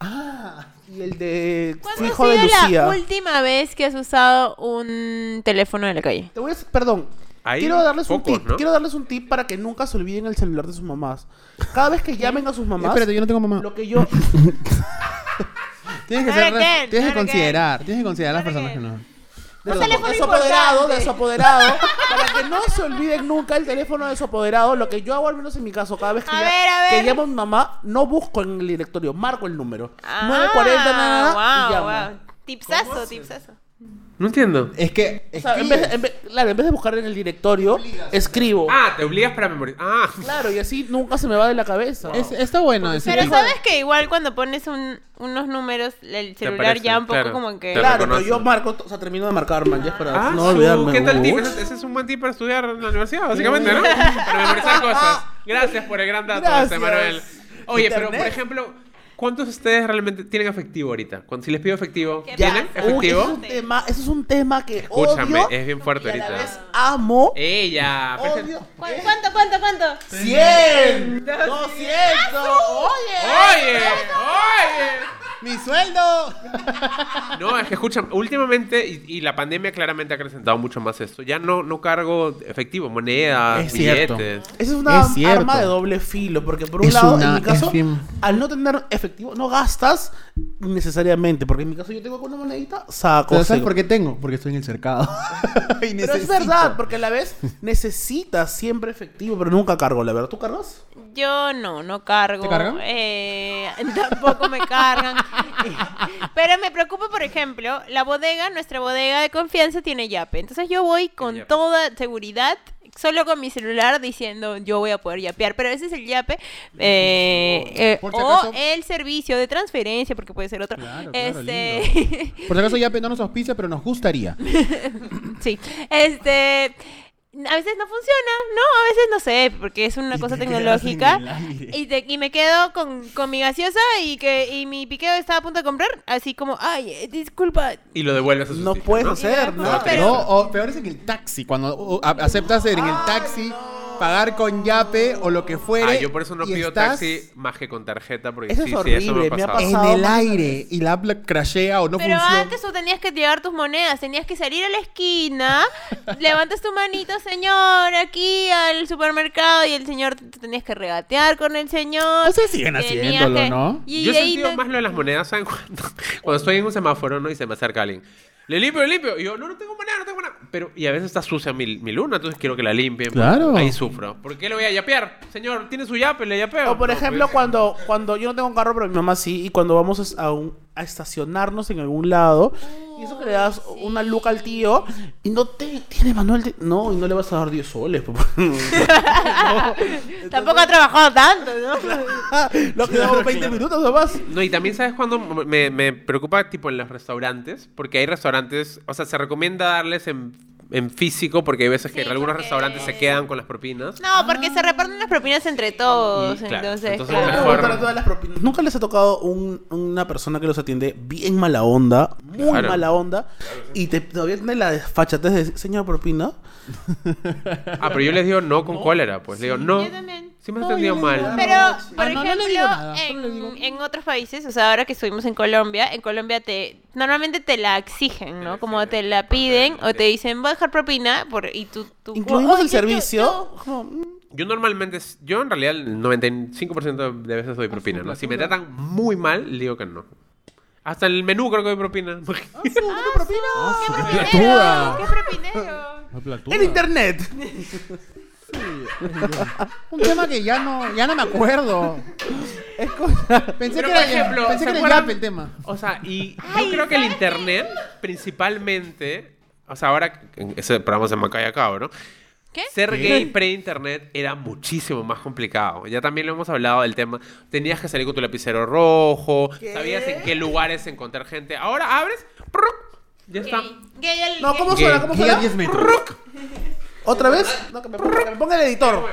ah, y el de su ¿Cuándo hijo ha de sido Lucía. la última vez que has usado un teléfono de la calle? Te voy a, perdón. Hay quiero darles un pocos, tip. ¿no? Quiero darles un tip para que nunca se olviden el celular de sus mamás. Cada vez que llamen a sus mamás, Espérate, yo no tengo mamá. lo que yo *laughs* Tienes que, ser, qué, tienes que considerar, tienes que considerar a las personas qué. que no. de Un su, teléfono de su apoderado, de su apoderado, *laughs* para que no se olviden nunca el teléfono de su apoderado, lo que yo hago al menos en mi caso, cada vez que, A ya- ver, a ver. que llamo a mi mamá, no busco en el directorio, marco el número. Ah, 940 nada, wow, y llamo. wow. Tipsazo, tipsazo. No entiendo. Es que. O sea, en vez, en vez- claro, en vez de buscar en el directorio, escribo. Ah, te obligas para memorizar. Ah, Claro, y así nunca se me va de la cabeza. es- está bueno ese Pero tipo. sabes que igual cuando pones un- unos números, el celular aparece, ya un poco claro. como que... Te Claro, pero reconoce. yo marco, o sea, termino de marcar, man, ya es para Ah, no su, olvidarme. ¿Qué tal tip? Ese, ese es un buen tip para estudiar en la universidad, básicamente, ¿no? Para memorizar cosas. Gracias por el gran dato, Gracias. José Manuel. Oye, pero por Internet. ejemplo, ¿cuántos de ustedes realmente tienen efectivo ahorita? Cuando, si les pido efectivo, ¿Qué ¿tienen pasa? Uy, efectivo? eso es un tema, eso es un tema que Escúchame, odio es bien fuerte y a la ahorita. vez amo. Ella. pero es que- Odio. ¿Cu- ¿Cuánto, cuánto, cuánto? 100, 200, oye. Oye, oye. ¡Mi sueldo! No, es que escucha, últimamente, y, y la pandemia claramente ha acrecentado mucho más esto, ya no, no cargo efectivo, monedas, Es cierto. billetes. Esa es una Es cierto. arma de doble filo, porque por un Es lado, una- en mi caso, bien- al no tener efectivo, no gastas necesariamente, porque en mi caso yo tengo con una monedita, saco. ¿Pero ¿Sabes por qué tengo? Porque estoy en el cercado. *laughs* y Pero es verdad, porque a la vez necesitas siempre efectivo, pero nunca cargo, la verdad. ¿Tú cargas? Yo no, no cargo. ¿Te cargan? Eh, *laughs* tampoco me cargan. *laughs* Pero me preocupa, por ejemplo, la bodega, nuestra bodega de confianza tiene yape. Entonces yo voy con yape. toda seguridad, solo con mi celular diciendo yo voy a poder yapear. Pero ese es el yape. eh, eh, o el servicio de transferencia, porque puede ser otro. Claro, claro, este. *laughs* Por si acaso ya no nos auspicia, pero nos gustaría. *laughs* sí. Este. A veces no funciona, ¿no? A veces no sé, porque es una Y cosa te tecnológica. en el aire. Y, te- y me quedo con, con mi gaseosa y que y mi piqueo estaba a punto de comprar. Así como, ay, eh, disculpa. Y lo devuelves a su No puedes ¿no? hacer, No, ¿no? pero- No, o peor es en el taxi. Cuando uh, aceptas en el taxi, pagar con yape o lo que fuere. Ah, yo por eso no pido estás taxi más que con tarjeta, porque Eso sí, es sí, eso me horrible, ha me ha pasado. En el aire y la app crashea o no Pero funciona. antes tú tenías que llevar tus monedas, tenías que salir a la esquina, *laughs* levantas tu manito, señor, aquí al supermercado y el señor te tenías que regatear con el señor. O sea, siguen haciéndolo, que- ¿no? Y Yo he sentido más lo de las monedas, ¿saben cuándo? *laughs* Cuando estoy en un semáforo, ¿no? Y se me acerca alguien. Le limpio, le limpio. Y yo, no, no tengo moneda, no tengo moneda. Pero, y a veces está sucia mi, mi luna, entonces quiero que la limpien. Claro. Ahí sufro. ¿Por qué le voy a yapear? Señor, tiene su yape, le yapeo. O por No, ejemplo, pues, cuando, cuando yo no tengo un carro, pero mi mamá sí, y cuando vamos a, un- a estacionarnos en algún lado, y eso que le das una luca al tío, y no te, tiene manual de... No, y no le vas a dar 10 soles. po. *laughs* *laughs* Tampoco ha trabajado tanto, ¿no? Lo que damos 20 minutos nomás. No, y también sabes cuando me, me preocupa, tipo en los restaurantes, porque hay restaurantes, o sea, se recomienda darles en, en físico, porque hay veces que Sí, algunos porque- restaurantes se quedan con las propinas. No, porque se reparten las propinas entre todos. Y, claro, entonces, entonces claro. mejor- Para todas las propinas. Nunca les ha tocado un- una persona que los atiende bien mala onda, muy Claro. mala onda, y te, todavía tiene la desfachatez de decir, señor propina. Ah, pero yo les digo no con cólera, pues. Le digo, no. Yo también. Sí me has No, entendido yo le digo mal. Pero, por Ah, no, no le ejemplo, digo nada, solo le digo- en, en otros países, o sea, ahora que estuvimos en Colombia, en Colombia te normalmente te la exigen, ¿no? Como te la piden o te dicen, voy a dejar propina por, y tú... tú Incluimos "Oye, el servicio. tú". como, mm, Yo normalmente, yo en realidad el 95% de veces doy propina, ¿no? Si me tratan muy mal, le digo que no. Hasta en el menú creo que doy propina. ¡Qué propinero! ¡Qué propinero! En internet. *laughs* *laughs* Un tema que ya no, ya no me acuerdo. Escucha. Pensé Pero, que por era, ejemplo, pensé ¿se que era acuerdan? Yape el tema. O sea, y yo Ay, creo que el ¿sabes internet, principalmente, o sea, ahora en ese programa se me cae acá, ¿no? ¿Qué? Ser gay pre-internet era muchísimo más complicado. Ya también lo hemos hablado del tema. Tenías que salir con tu lapicero rojo, sabías en qué lugares encontrar gente. Ahora abres, ¡pruc! ya está. Gay. Gay al- No. ¿cómo Gay. suena? ¿Cómo Gay a suena? 10 metros. *laughs* ¿Otra vez? No, que me ponga, que me ponga el editor.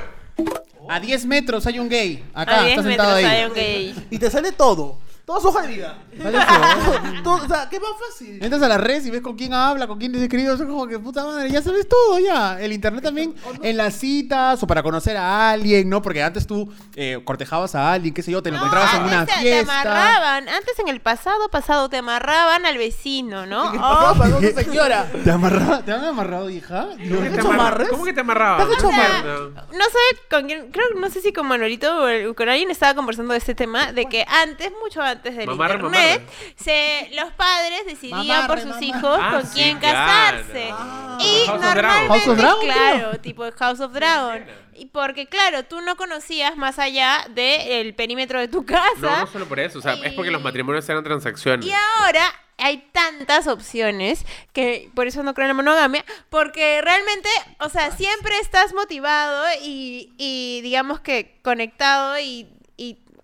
A 10 metros hay un gay. A Acá, 10 está sentado metros ahí. hay un gay. Y te sale todo. Toda su hoja de vida. Vale, feo. Todo- o sea, ¿qué más fácil? Entras a la red y ves con quién habla, con quién es escrito, es como que puta madre, ya sabes todo ya. El internet también en las citas o para conocer a alguien, ¿no? Porque antes tú eh, cortejabas a alguien, qué sé yo, te lo No, encontrabas en una antes te, fiesta. te amarraban. Antes en el pasado, pasado, te amarraban al vecino, ¿no? *laughs* ¿Qué Oh, señora? *laughs* ¿Te amarraba? ¿Te han amarrado, hija? ¿Cómo que ¿Te te hecho amarres? ¿Cómo que te amarraban? ¿Te has hecho O sea, No. no sé con quién, creo, no sé si con Manuelito o con alguien estaba conversando de este tema, de que antes, mucho antes del Mamarre, internet, se, los padres decidían Mamarre, por sus hijos Ah, con sí, quién claro. casarse. Ah. y House of Dragon. normalmente, House of Dragon, claro, tipo de House of Dragon. Y porque, claro, tú no conocías más allá del perímetro de tu casa. No, no solo por eso. O sea, es porque los matrimonios eran transacciones. Y ahora hay tantas opciones que por eso no creo en la monogamia, porque realmente, o sea, siempre estás motivado y, y digamos que conectado y, y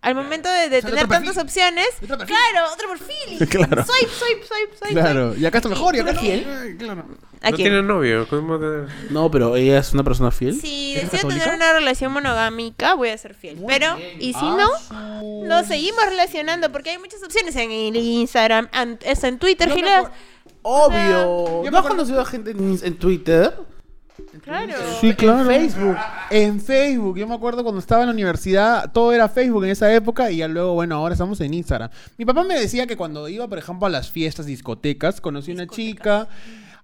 al momento de, tener perfil. tantas opciones, Otro claro, otro perfil. *laughs* Claro. Soy, soy, soy, soy. Claro, y acá está mejor, y acá ¿Tú no. eres fiel? Ay, Claro. ¿A ¿No quién? tiene novio? ¿Cómo te- No, pero ella es una persona fiel. Si ¿Eres decido católica? tener una relación monogámica, voy a ser fiel. Pero, y si Ah, no, nos seguimos relacionando porque hay muchas opciones en el Instagram, eso en Twitter, Yo Obvio. me ¿No has conocido a gente en, en Twitter? Claro. Sí, claro. En Facebook. En Facebook. Yo me acuerdo cuando estaba en la universidad, todo era Facebook en esa época y ya luego, bueno, ahora estamos en Instagram. Mi papá me decía que cuando iba, por ejemplo, a las fiestas, discotecas, conocí una chica,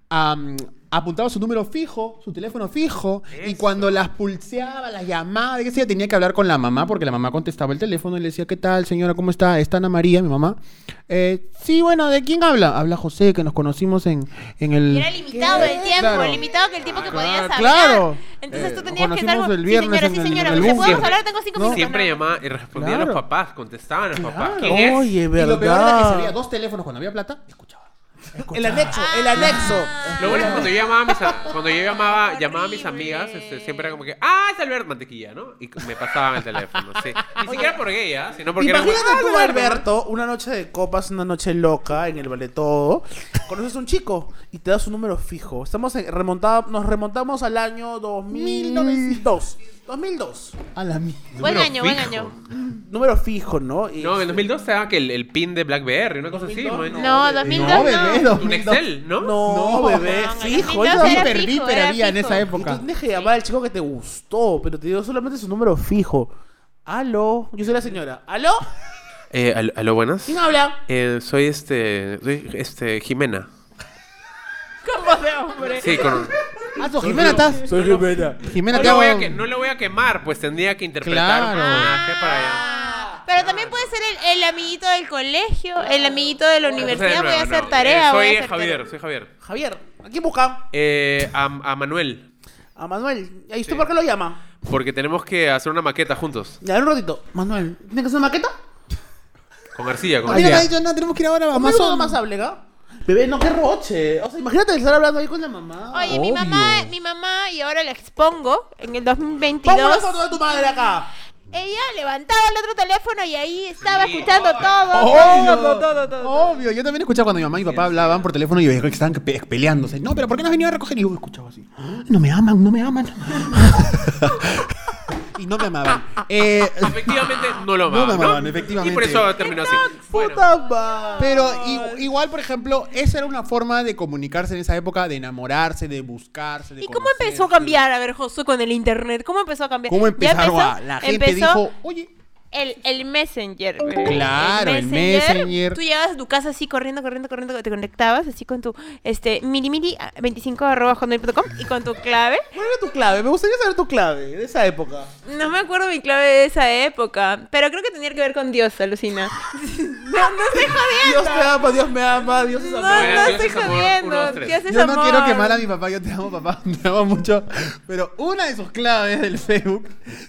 am, apuntaba su número fijo, su teléfono fijo, y cuando las pulseaba, las llamaba, qué sé yo, tenía que hablar con la mamá porque la mamá contestaba el teléfono y le decía, ¿qué tal, señora? ¿Cómo está? ¿Está Ana María, mi mamá? "Eh, sí, bueno, ¿de quién habla? Habla José, que nos conocimos en, en el... Y era limitado el tiempo, Claro. limitado que el tiempo que podías hablar. claro. Entonces Eh, tú tenías que estar el viernes sí, señora, en sí, el- señora, en el ¿se podemos búnker. hablar? Tengo cinco No. minutos. Siempre no. llamaban y respondían Claro. los papás, contestaban los papás. Claro. ¿Quién es? Oye, Y lo peor era que ¿verdad? dos teléfonos cuando había plata, escuchaba. El anexo, el anexo. Lo bueno es que cuando yo llamaba a mis, a- cuando yo llamaba, llamaba a mis amigas, este, siempre era como que, ah, es Albert Mantequilla, ¿no? Y me pasaban el teléfono, sí. *laughs* Ni siquiera por gay, ¿ah? Sino porque era como, Imagínate "Ah, tú, Alberto". Alberto, una noche de copas, una noche loca en el Vale Todo. Conoces a un chico y te da su número fijo. Estamos en- remontada- nos remontamos al año 2002. 2002. A la mierda. Buen Número año, buen fijo. año. Número fijo, ¿no? Y- No, en 2002 te daba que el, el pin de BlackBerry, una cosa así, 2002 man. No, 2002 No, no. bebé, Un 2002. Excel, ¿no? No, No, bebé, no, fijo. 2002 ya- era fijo, había en fijo. esa Y tú época. tienes que llamar al chico que te gustó, pero te dio solamente su número fijo. Aló, yo soy la señora. ¿Aló? *laughs* Eh, al- aló, buenas. ¿Quién habla? Eh, soy este, soy este, Jimena. ¿Cómo de hombre? Sí, con... Ah, tú, Jimena, ¿estás? Soy Jimena. Jimena, No te lo, voy hago- a que- no lo voy a quemar, pues tendría que interpretar un Claro. personaje para allá. Ah, Pero también puede ser el, el amiguito del colegio, el amiguito de la universidad. Entonces, Voy a hacer no. tarea. Eh, voy a soy hacer Javier, tarea. soy Javier. Javier, ¿a quién buscan? Eh, a, a Manuel, A Manuel. ¿Y usted por qué lo llama? porque tenemos que hacer una maqueta juntos. Ya, un ratito. Manuel, ¿tienes que hacer una maqueta? Con arcilla, con mira, ha dicho, no, tenemos que ir ahora a Amazon. Amazon. más hable, ¿ah? Bebé, no, qué roche. O sea, imagínate estar hablando ahí con la mamá. Oye, mi Obvio. mamá, mi mamá, y ahora la expongo, en el 2022, Pongo la foto de tu madre acá. ella levantaba el otro teléfono y ahí estaba Sí, escuchando todo, Obvio, todo, todo, todo. Obvio, yo también escuchaba cuando mi mamá y mi papá hablaban por teléfono y veía que estaban pe- peleándose. No, pero ¿por qué no has venido a recoger? Y yo escuchaba así. No me aman, no me aman. *laughs* y no me amaban. *laughs* Eh, Efectivamente no lo No me amaban, ¿no? amaban, efectivamente. Y por eso terminó así. Bueno, Puta madre. pero igual, por ejemplo, esa era una forma de comunicarse en esa época, de enamorarse, de buscarse. De ¿Y cómo empezó a cambiar, a ver, Josué, con el internet? ¿Cómo empezó a cambiar? ¿Cómo empezaron empezó- a.? La gente empezó dijo, oye. El, el Messenger. Claro, el Messenger. Tú llegabas a tu casa así corriendo, corriendo, corriendo, te conectabas así con tu este mili mili 25 arroba hotmail.com y con tu clave. ¿Cuál era tu clave? Me gustaría saber tu clave de esa época. No me acuerdo mi clave de esa época, pero creo que tenía que ver con Dios, alucina. *laughs* Dios te ama, Dios me ama, Dios es No, amor. no Dios estoy jodiendo. Dios es Yo no amor. quiero quemar a mi papá, yo te amo papá, *laughs* te amo mucho. Pero una de sus claves del Facebook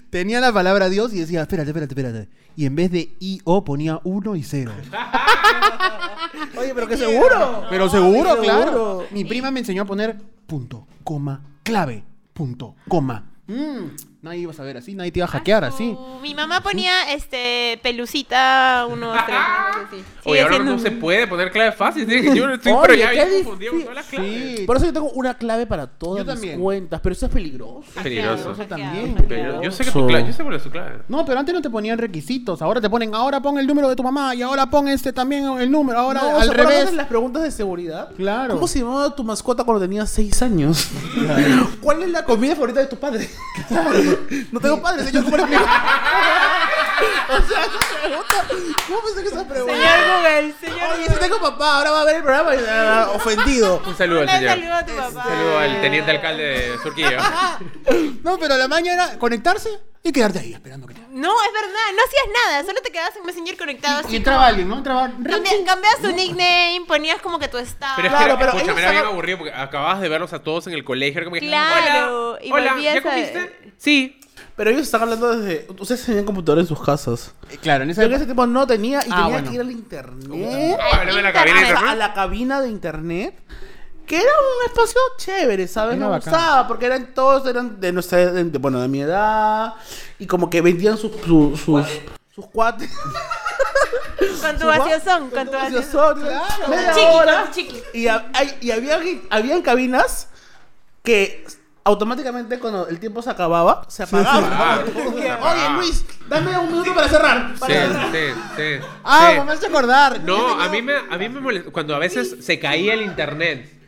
tenía la palabra Dios y decía, espérate, espérate, espérate. Y en vez de I o ponía 1 y 0. *laughs* Oye, pero que seguro. Pero seguro, claro. seguro. Mi prima me enseñó a poner punto, coma, clave, punto, coma. Mm, nadie iba a saber así, nadie te iba a hackear así. Uh, Mi mamá ponía este pelucita uno, dos, tres, una cosa así. Oye, ahora no se puede poner clave fácil. tiene que- *laughs* Yo estoy Oye, pero ya confundido con todas las claves. Sí. Por eso yo tengo una clave para todas Yo mis también. cuentas, pero eso es peligroso. Peligroso. También. Hackeado. Pero yo sé que tu clave, yo sé cuál es tu clave. No, pero antes no te ponían requisitos. Ahora te ponen, ahora pon el número de tu mamá y ahora pon este también el número. Ahora No, al ¿se acuerdan revés. las preguntas de seguridad? Claro. ¿Cómo se llamaba tu mascota cuando tenías 6 años? *laughs* ¿Cuál es la comida favorita de tu padre? *laughs* No tengo padre, señor, ¿cómo le explico? *laughs* o sea, esa pregunta, ¿cómo pensé que esa pregunta? Señor Google, señor Oye, si tengo papá, ahora va a ver el programa y ah, ofendido. Un saludo al Un señor. saludo a tu papá. Un saludo al teniente alcalde de Surquillo. *laughs* No, pero la maña era conectarse y quedarte ahí esperando que te... No, es verdad, no hacías nada, solo te quedabas en Messenger conectado así. Y entraba alguien, ¿no? Entraba... Cambia- cambiabas tu nickname, ponías como que tu estado. Pero es Claro, que era, ellos era bien aburrido porque acababas de verlos a todos en el colegio. Era como que, Claro, hola, y hola, ¿ya a- comiste? Sí. Pero ellos están hablando desde. Ustedes tenían computador en sus casas. Eh, Claro, en esa Yo en ese tiempo no tenía y Ah, tenía bueno. que ir al internet. La cabina O sea, a internet. la cabina de internet. Que era un espacio chévere, ¿sabes? Era Me bacán. gustaba, porque eran todos eran de nuestra, de- de- bueno, de mi edad. Y como que vendían sus, sus, sus, sus cuates. *laughs* Con tu Su vaciosón, gua- con tu vaciosón, vaciosón. claro. Con Media tu chiqui, hora. con tu chiqui. Y, hay- y había, habían cabinas que automáticamente cuando el tiempo se acababa, se apagaban. Ah. Oye, Luis, dame un minuto para cerrar. Sí, cerrar. sí, sí. Ah, sí. me hace acordar. No, a mí me, a mí me molesta cuando a veces se caía el internet.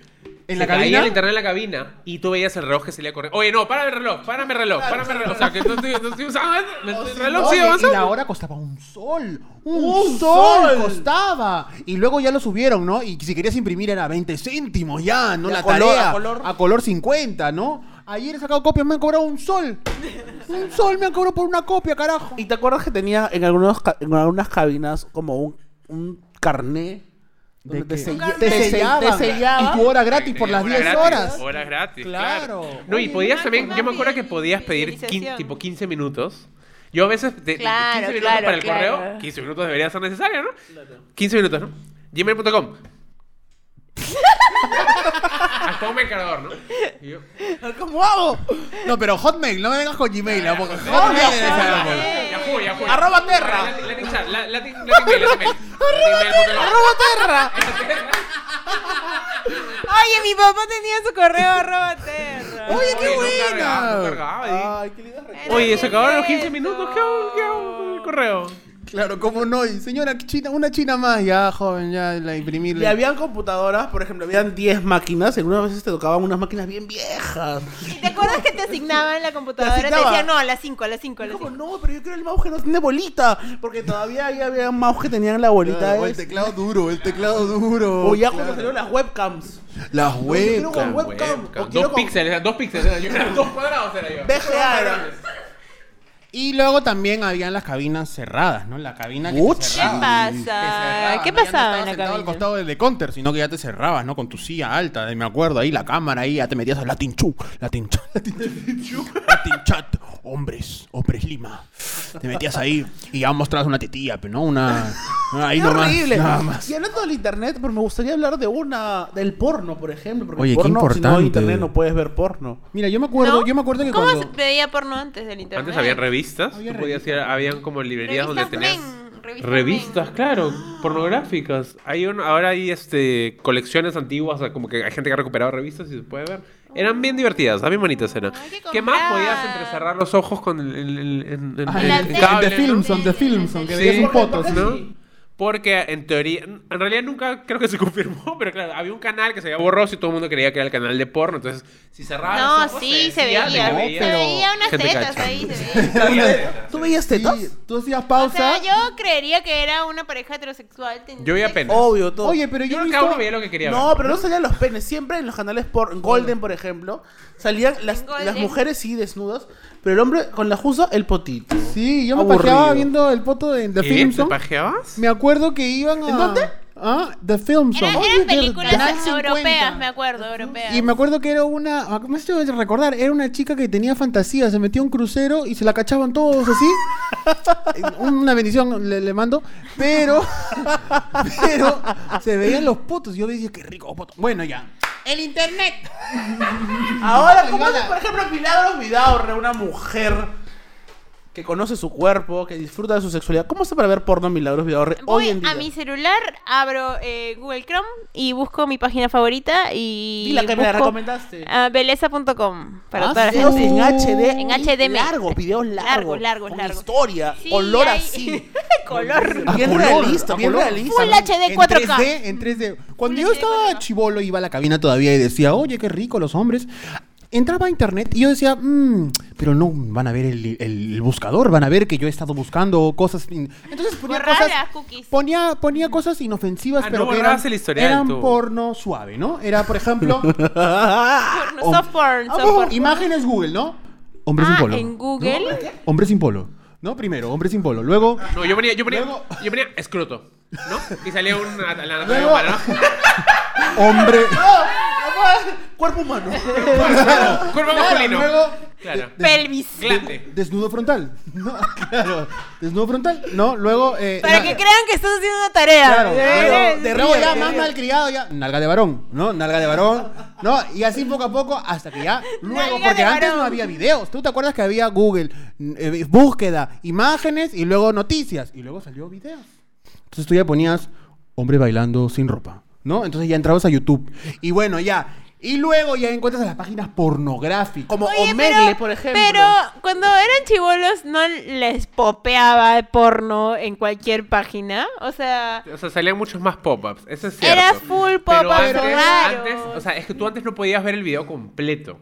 ¿En se la caía cabina? el internet en la cabina y tú veías el reloj que salía corriendo. Oye, no, para el reloj, párame el reloj, párame el reloj. O sea, que no estoy, no estoy usando el, *laughs* el reloj sigue Oye, y avanzando. la hora costaba un sol. Un, Un sol, sol. costaba. Y luego ya lo subieron, ¿no? Y si querías imprimir era 20 céntimos ya, ¿no? Y a la color, tarea. a color. A color 50, ¿no? Ayer he sacado copias, me han cobrado un sol. Un sol me han cobrado por una copia, carajo. ¿Y te acuerdas que tenía en, algunos, en algunas cabinas como un, un carné? ¿De te, sella- Te te se- sellaban. te sellaba. Y tu hora gratis por las Hora 10 gratis, horas. Horas gratis, Claro. claro. No, y podías también, yo me acuerdo que podías pedir quin- tipo 15 minutos. Yo a veces, de, de Claro, 15 minutos claro, para el claro. correo, 15 minutos debería ser necesario, ¿no? 15 minutos, ¿no? Gmail.com. Hasta un cargador, ¿no? Y yo, ¿Cómo hago? No, pero Hotmail, no me vengas con Gmail, ¿ah? porque No, Hotmail esa. Yahoo, Yahoo. Arroba Terra. Latin- Latin chat, la- Latin Latin mail, Latin mail. Latin mail, ¡Arroba Terra! Oye, mi papá tenía su correo arroba terra. Oye, qué Oye, no cargaba, no cargaba, y- Ay, qué lindo. Ah, Oye, se acabaron los 15 Eso. minutos. ¿Qué hago, qué hago con el correo? Claro, ¿cómo no? Y señora, china, una china más, ya, joven, ya, la imprimirle. Y habían computadoras, por ejemplo, habían 10 máquinas, y algunas veces te tocaban unas máquinas bien viejas. ¿Y te acuerdas que te asignaban la computadora? Te, asignaba. decían, no, a las 5, a las 5, a las Como, 5. no, pero yo quiero el mouse que no tiene bolita. Porque todavía ahí había mouse que tenían la bolita. Claro, el teclado duro, el teclado duro. O ya Claro. cuando salieron las webcams. Las yo quiero webcams. con webcam. Webcam. o quiero Dos con- píxeles, dos píxeles. yo, dos cuadrados era yo. Era. Y luego también habían las cabinas cerradas, ¿no? La cabina que Uch. te ¿Qué cerraba. pasa? ¿Qué ¿no? Ya no pasaba en la sentado al cabina? costado del de counter, sino que ya te cerrabas, ¿no? Con tu silla alta, me acuerdo ahí, la cámara ahí, ya te metías a Latin Chu, Latin Chat, Latin Chat, hombres, hombres Lima. Te metías ahí y ya mostrabas una tetilla, pero no una... *laughs* Ahí Qué nomás, horrible. nada más. Y hablando del internet, pero me gustaría hablar de una del porno, por ejemplo, porque Oye, el qué porno, si no hay importante. internet no puedes ver porno. Mira, yo me acuerdo, ¿No? yo me acuerdo que ¿Cómo cuando... se veía porno antes del internet? Antes habían revistas. Había tú podías ir, habían como librerías donde Revistas tenías. men, revistas Revistas, men. claro, pornográficas. Hay un, ahora hay este colecciones antiguas, o sea, como que hay gente que ha recuperado revistas y se puede ver. Eran bien divertidas, bien bonitas eran. ¿Qué más podías entrecerrar los ojos con el, el- el- Ah, el tele. en cable, The ¿no? Filmson, The Filmson, que Sí. veías sus ¿Por fotos, ¿no? Porque en teoría, en realidad nunca creo que se *laughs* confirmó, pero claro, había un canal que se había borroso y todo el mundo creía que era el canal de porno. Entonces, si cerrabas No, los ojos, sí, se veía. No, Se veía unas tetas cacha. ahí, se veía. ¿Tú veías tetas? Sí, tú hacías O pausa. sea, yo creería que era una pareja heterosexual. Yo veía penes. Obvio, todo. Oye, pero yo Yo visto... veía lo que quería ver. No, pero no salían los penes. Siempre en los canales por Golden, por ejemplo, salían las mujeres sí desnudas, Pero el hombre con la justa, el potito. Sí, yo me Aburrido. pajeaba viendo el foto de The ¿Y Film te Song. pajeabas? Me acuerdo que iban a... ¿En dónde? Ah, The Film Song. Eran, películas Canal 50. europeas, me acuerdo, europeas. Y me acuerdo que era una, ah, ¿cómo se llama? recordar? Era una chica que tenía fantasía, se metía a un crucero y se la cachaban todos así. *laughs* una bendición le, le mando, pero, *laughs* pero se veían los potos. Yo decía, qué rico poto. Bueno, ya. El internet. Ahora, ¿cómo es, por ejemplo, Milagros Vidaurre, una mujer que conoce su cuerpo, que disfruta de su sexualidad? ¿Cómo hace para ver porno Milagros Vidaurre hoy Voy en día? a mi celular, abro eh, Google Chrome y busco mi página favorita y. Dila que me la recomendaste. ah, Beleza.com para Ah, toda la sí. gente. en HD. En HDM. Largos, videos largos. Largos, largos, con largos. historia, Sí, olor hay- así. *laughs* Color. A Bien color, realista, a bien color. realista. Full HD En 4K. 3D, en 3D. Cuando Full yo HD estaba 4K. chivolo, iba a la cabina todavía y decía, oye, qué rico los hombres. Entraba a internet y yo decía, "Mm, pero no van a ver el, el buscador, van a ver que yo he estado buscando cosas. in-". Entonces ponía Borrar cosas. Ponía, ponía cosas inofensivas, Ah, pero no que eran, el porno suave, ¿no? Era, por ejemplo, *laughs* Porno, soft porn, soft porn. imágenes Google, ¿no? Hombre Ah, sin polo. en Google. ¿No? Hombre sin polo. ¿No? Primero, hombre sin polo. Luego, No, yo ponía, yo ponía, Luego- yo ponía escroto, ¿no? Y salía un la anatomía Luego- humana, ¿no? *laughs* hombre. *laughs* Cuerpo humano. *laughs* Cuerpo Claro, masculino. luego, Claro. Pelvis. Glande. Desnudo frontal. *laughs* No, claro. Desnudo frontal. No, luego. eh, Para que crean que estás haciendo una tarea. Claro. Eh, Luego, eh, luego ya más malcriado, ya. Nalga de varón, ¿no? Nalga de varón. ¿No? Y así poco a poco hasta que ya. Luego, porque de antes no había videos. ¿Tú te acuerdas que había Google? eh, búsqueda, imágenes y luego noticias. Y luego salió videos. Entonces tú ya ponías hombre bailando sin ropa, ¿no? Entonces ya entrabas a YouTube. Y bueno, ya. Y luego ya encuentras las páginas pornográficas. Como Oye, Omegle, pero- por ejemplo. Pero cuando eran chivolos no les popeaba porno en cualquier página. O sea, O sea, salían muchos más pop-ups, eso es cierto. Era full Pero pop-up antes, raro. antes, o sea, es que tú antes no podías ver el video completo.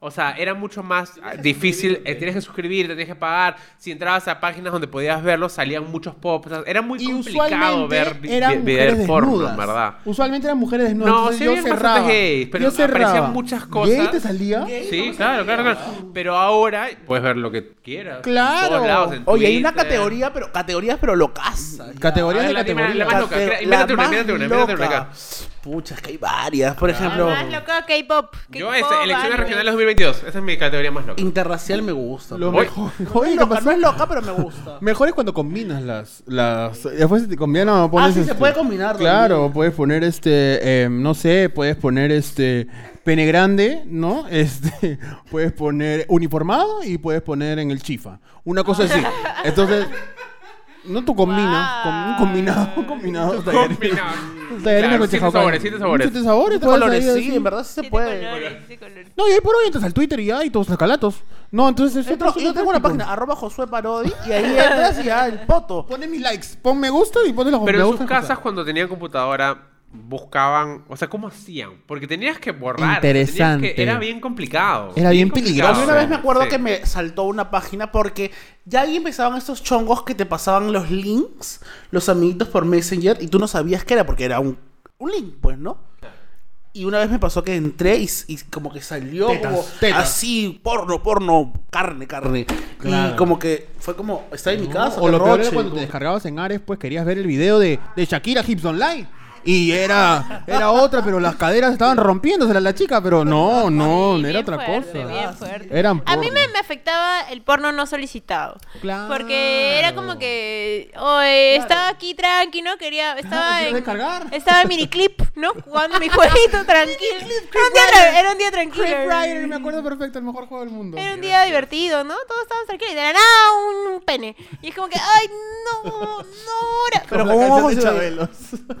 O sea, era mucho más ah, difícil, eh, tienes que suscribirte, tienes que pagar. Si entrabas a páginas donde podías verlo, salían muchos pop. o sea, era muy y complicado ver eran ver porno. ¿verdad? Usualmente eran mujeres desnudas. No, sí yo cerraba. gays, pero yo cerraba. aparecían muchas cosas. ¿Gay te salía? Sí, claro, claro, claro. Pero ahora puedes ver lo que quieras. en Claro. todos lados, en Oye, hay una categoría, pero categorías, pero locas. Categorías A de categorías. la más loca. Invéntate una, invéntate una, invéntate una acá. Pucha, es que hay varias. Por ejemplo, más loco K-pop. Yo, K-pop, este, elecciones regionales 2022. Esa es mi categoría más loca. interracial me gusta. Lo Oye. mejor. No Oye, es ¿qué loca, pasó? no es loca, pero me gusta. *laughs* Mejor es cuando combinas las. las después te combinas, pones. Ah, sí, se este- puede combinar Claro, también. puedes poner este. eh, no sé, puedes poner este. Pene grande, ¿no? *laughs* Este. Puedes poner uniformado y puedes poner en el chifa. Una cosa así. *laughs* Entonces. No tú combinas. con un combinado. Un combinado. Combinado. Tallarines Claro, con siete chajaucán. sabores, siete sabores. Siete sabores, Siete colores, ahí sí, en verdad sí se Siete puede. colores, siete colores. No, y ahí por hoy entras al Twitter y ya, y todos los calatos. No, entonces es Entro- otro- yo tengo una página, arroba Josué Parodi, y ahí entras y ya el poto. Pone mis likes, pon me gusta y pone los Pero en sus casas, cuando tenían computadora, buscaban. O sea, ¿cómo hacían? Porque tenías que borrar. Interesante. que- era bien complicado. Era bien complicado. A mí una vez me acuerdo Sí. que me saltó una página porque ya ahí empezaban estos chongos que te pasaban los links, los amiguitos por Messenger, y tú no sabías qué era porque era un, un link, pues, ¿no? Y una vez me pasó que entré y, y como que salió Tetas, como tetas. así, porno, porno, carne, carne. Claro. Y como que fue como, está en mi casa. O lo peor era cuando te descargabas en Ares, pues querías ver el video de, de Shakira Hips Online. Y era, era otra, pero las caderas estaban rompiéndose la chica, pero no, no, Sí, era otra fuerte, cosa. bien fuerte. Eran A mí me, me afectaba el porno no solicitado. Claro. Porque era como que oye, estaba aquí tranqui, ¿no? Quería, estaba querías en, descargar. estaba en miniclip, ¿no? Jugando mi *laughs* jueguito tranquilo. Era un día, era un día tranquilo. Rider, me acuerdo perfecto, el mejor juego del mundo. Era un día divertido, ¿no? Todos estábamos tranquilos. Y de la nada, un pene. Y es como que, ay, no, no. era- Pero Como la ¿cómo canción de? Chabelos.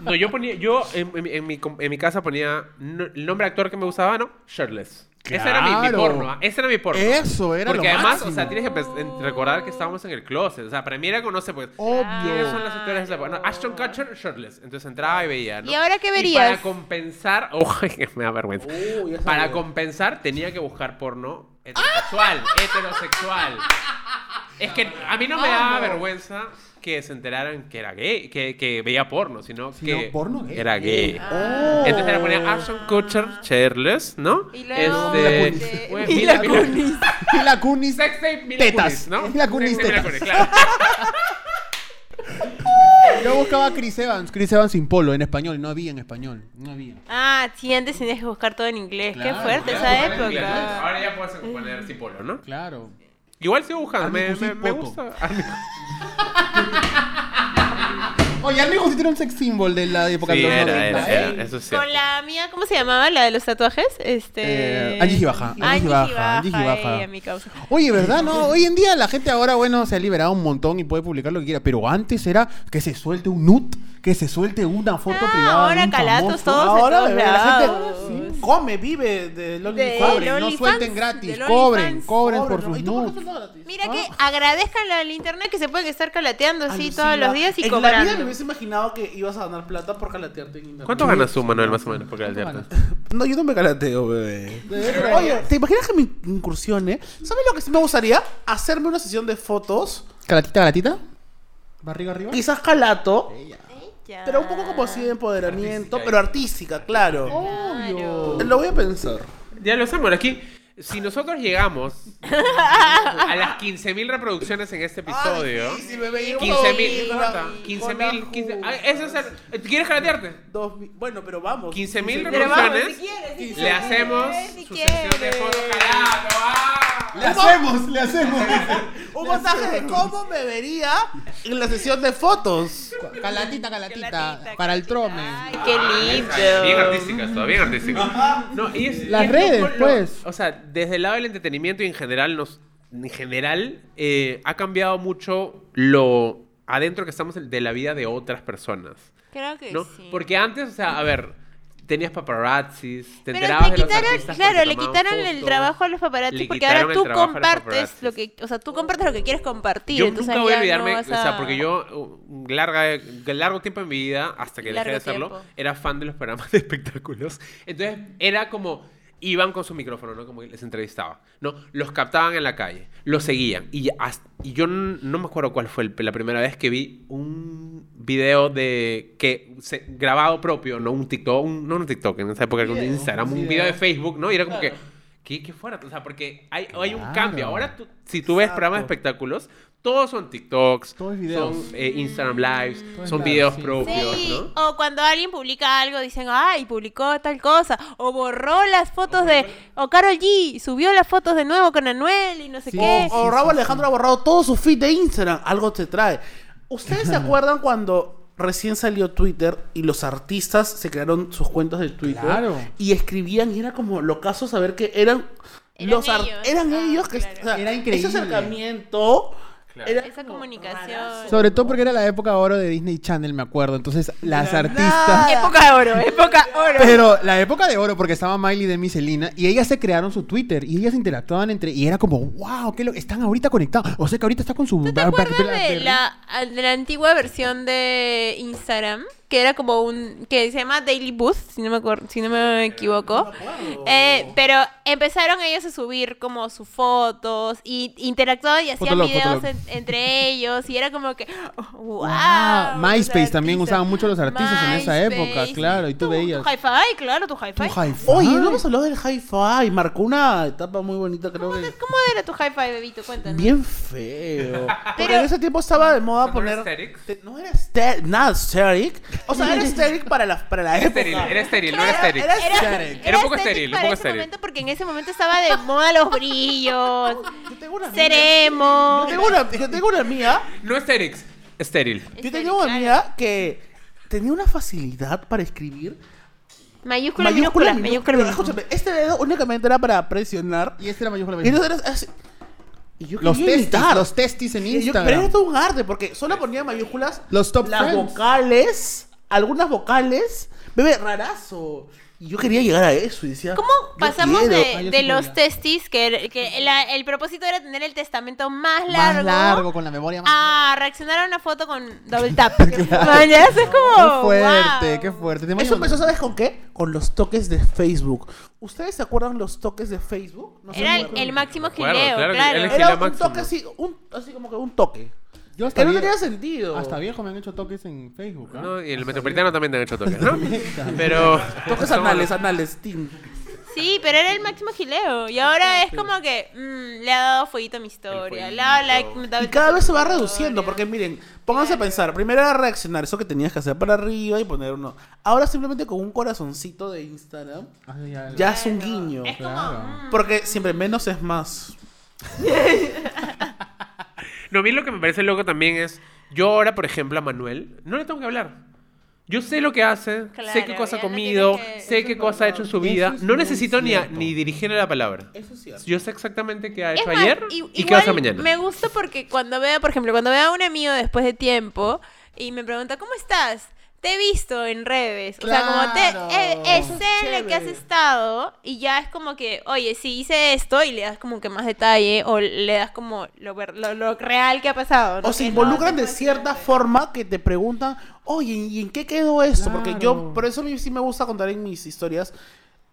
No, yo ponía. Yo en, en mi- en mi, com- en mi casa ponía. no- el nombre de actor que me gustaba, ¿no? Shirtless. Ese era mi, mi Claro. porno. ¿ah? Ese era mi porno. Eso era Porque lo además, máximo. o sea, tienes que recordar que estábamos en el closet. O sea, para mí era como, no sé, pues. ¿Quiénes son Obvio. las actores de esa época? No, Ashton Kutcher, shirtless. Entonces entraba y veía, ¿no? ¿Y ahora qué Y verías? para compensar. *laughs* Uy, me da vergüenza. Uy, ya para compensar, tenía que buscar porno heterosexual. *laughs* heterosexual. Es que a mí no me daba vergüenza que se enteraran que era gay, que, que veía porno, sino que no, porno gay. era gay. Ah. Entonces le ponían Ashton Kutcher, Shirtless, ¿no? Y luego, Este, este, bueno, Mila Mila- Kunis. Y la Kunis. Sex tape, Mila Tetas. ¿no? Kunis, Mila tetas. Kunis, claro. *laughs* Yo buscaba a Chris Evans. Chris Evans sin polo en español. y No había en español. No había. Ah, sí, antes tenías que buscar todo en inglés. Claro, Qué fuerte claro, esa época. Ahora ya puedes poner sin polo, ¿no? Claro. Igual sigo buscando, me, me, me gusta. *laughs* *laughs* Oye, amigo, sí tiene un sex symbol de la época Sí, de los era, 90, era, era, eso sí. Con la mía, ¿cómo se llamaba? La de los tatuajes. Este. Eh, Angie Gibaja, Angie Gibaja, Angie Gibaja. Oye, ¿verdad? No, hoy en día la gente ahora, bueno, se ha liberado un montón y puede publicar lo que quiera. Pero antes era que se suelte un nut, que se suelte una foto Ah, privada. ahora un calatos famoso. todos. Ahora, todos la lados. gente come, vive de. Cobren, no suelten gratis, cobren, cobren por sus ¿Y tú por qué nudes. gratis? Mira ¿Ah? que agradezcan al internet que se pueden estar calateando así todos los días y cobrando. Hubiese imaginado que ibas a ganar plata por calatearte en internet. ¿Cuánto ganas tú, Manuel, más o menos, por ¿Cuánto caldearte? No, yo no me calateo, bebé. Oye, ¿te imaginas que me incursione? ¿Sabes lo que sí me gustaría? Hacerme una sesión de fotos, ¿Calatita, calatita? ¿Barriga arriba? quizás calato, Ya. pero un poco como así de empoderamiento, Artística. pero artística, claro. Claro. Lo voy a pensar. Ya lo hacemos aquí. Si nosotros llegamos a las 15.000 reproducciones en este episodio, Ay, sí, sí, llegó 15.000, con ¿cuánto? la- 15.000, con 15 la ah, ese es el- ¿Quieres calatearte? Bueno, pero vamos. 15.000 Pero vamos, reproducciones. si quieres, si le quieres, hacemos si su sesión de calato. ¡ah! Le hacemos, le hacemos. *laughs* Un montaje de cómo me vería en la sesión de fotos. calatita, calatita. Calatita, Para el trome. Ay, qué lindo. Bien artística esto, bien artística. No, y es, Las y es redes, lo- pues. O sea, desde el lado del entretenimiento y en general, nos, en general eh, ha cambiado mucho lo adentro que estamos de la vida de otras personas. Creo que ¿no? sí. Porque antes, o sea, a ver, tenías paparazzis, te Pero enterabas le de los quitaron, artistas claro, le quitaron el trabajo a los paparazzi Le porque ahora tú compartes paparazzis. lo que, o sea, tú compartes lo que quieres compartir. Yo nunca voy a olvidarme, no o sea, porque yo uh, larga, largo tiempo en mi vida, hasta que dejé de hacerlo, tiempo. era fan de los programas de espectáculos. Entonces era como, iban con su micrófono, ¿no? Como que les entrevistaba, ¿no? Los captaban en la calle, los seguían. Y, hasta- y yo no me acuerdo cuál fue el- la primera vez que vi un video de que se- grabado propio, no un TikTok, un- no un TikTok, en esa época era un Instagram, un video. de Facebook, ¿no? Y era como Claro. que... ¿Qué, qué fuera? O sea, porque hay, hay un Claro. cambio. Ahora, tú- si tú ves Exacto. programas de espectáculos, todos son TikToks, Todo es videos. son eh, Instagram Lives, son videos sí. propios, Sí, ¿no? o cuando alguien publica algo dicen, ay, publicó tal cosa, o borró las fotos de, o Carol G subió las fotos de nuevo con Anuel y no sé Sí. qué. O, o Raúl Alejandro ha borrado todo su feed de Instagram. Algo te trae. ¿Ustedes se *laughs* acuerdan cuando recién salió Twitter y los artistas se crearon sus cuentas de Twitter? Claro. Y escribían y era como locazo saber que eran... Eran los ellos. eran Ah, ellos que claro. o sea, Era increíble. ese acercamiento Claro. era Esa comunicación. rarazo. Sobre todo porque era la época oro de Disney Channel, me acuerdo. Entonces, las la artistas. nada. Época de oro, época oro. Pero la época de oro, porque estaba Miley de Miselina, y ellas se crearon su Twitter, y ellas interactuaban entre, y era como, wow, que lo, están ahorita conectados. O sea que ahorita está con su... ¿Tú te acuerdas de la, de la antigua versión de Instagram? Que era como un... que se llama Daily Boost, si no me, acuerdo, si no me equivoco. No me acuerdo. Eh, pero empezaron ellos a subir como sus fotos y interactuaban y hacían Fotolog, videos Fotolog. en- entre ellos y era como que *laughs* wow, Wow, MySpace los también usaban mucho los artistas en esa época, claro, y tú veías. Tu hi-fi, claro, tu hi-fi. Hi-fi. Oye, no hemos hablado del hi-fi. Marcó una etapa muy bonita, creo que. ¿Cómo era tu hi-fi, bebito? Cuéntanos. Bien feo. Porque Pero- en ese tiempo estaba de moda ¿No poner. era aesthetics? te- No era nada aesthetic. O sea, era aesthetic para la, para la Era época. estéril, era estéril, no era Era- estéril. era Era- Era un poco estéril, un poco estéril. momento porque en ese momento estaba de moda los brillos, Yo tengo una seremos. Yo tengo una, yo tengo una amiga. No estérix, estéril. Yo tenía una amiga que tenía una facilidad para escribir. Mayúscula, minúscula, mayúscula, minúscula. Escúchame, este dedo únicamente era para presionar. Y este era mayúscula. Y entonces era así. Y yo Los testis, imitar. los testis en Y yo- Instagram. pero era todo un arte, porque solo ponía mayúsculas. Los top Las friends. vocales, algunas vocales. Bebé, rarazo. Y yo quería llegar a eso y decía. ¿Cómo pasamos quiero. de, los testis, que, era- que la- el propósito era tener el testamento más Más largo, largo, con la memoria más... a reaccionar a una foto con double *laughs* tap? *laughs* Mañas, es como. Qué fuerte, wow. qué fuerte. ¿Te Eso empezó, ¿sabes con qué? Con los toques de Facebook. ¿Ustedes se acuerdan los toques de Facebook? No Era el, máximo Claro, gileo, claro claro. Era un máximo. toque así, un, así como que un toque. Yo hasta Que no tenía sentido. Hasta viejo me han hecho toques en Facebook. ¿ah? ¿no? Y el Metropolitano también te han hecho toques, ¿no? *laughs* Pero... Toques anales, anales, Tim. Sí, pero era el máximo gileo. Y ahora es como que mm, le ha dado fueguito a mi historia. Le ha dado like. me da Y cada vez se va reduciendo, porque miren, pónganse a pensar, primero era reaccionar, eso que tenías que hacer para arriba y poner uno. Ahora simplemente con un corazoncito de Instagram, Ah, ya, ya es un guiño. Es como. Claro. mm, Porque siempre menos es más. *laughs* No, a mí lo que me parece loco también es, yo ahora, por ejemplo, a Manuel, no le tengo que hablar. Yo sé lo que hace, sé qué cosa ha comido, que- sé qué cosa ha hecho en su vida. es No necesito ni, a- ni dirigirle la palabra. Eso es cierto. Yo sé exactamente qué ha hecho más, ayer i- y qué va a hacer mañana. Me gusta porque cuando veo, por ejemplo, cuando veo a un amigo después de tiempo y me pregunta, ¿cómo estás? Te he visto en redes. O sea, como te eh, es sé en lo que has estado y ya es como que, oye, sí hice esto y le das como que más detalle o le das como lo, ver- lo, lo real que ha pasado. ¿no? O se involucran no- de cierta forma que te preguntan, oye, ¿y en qué quedó esto? Porque yo, por eso a mí sí me gusta contar en mis historias,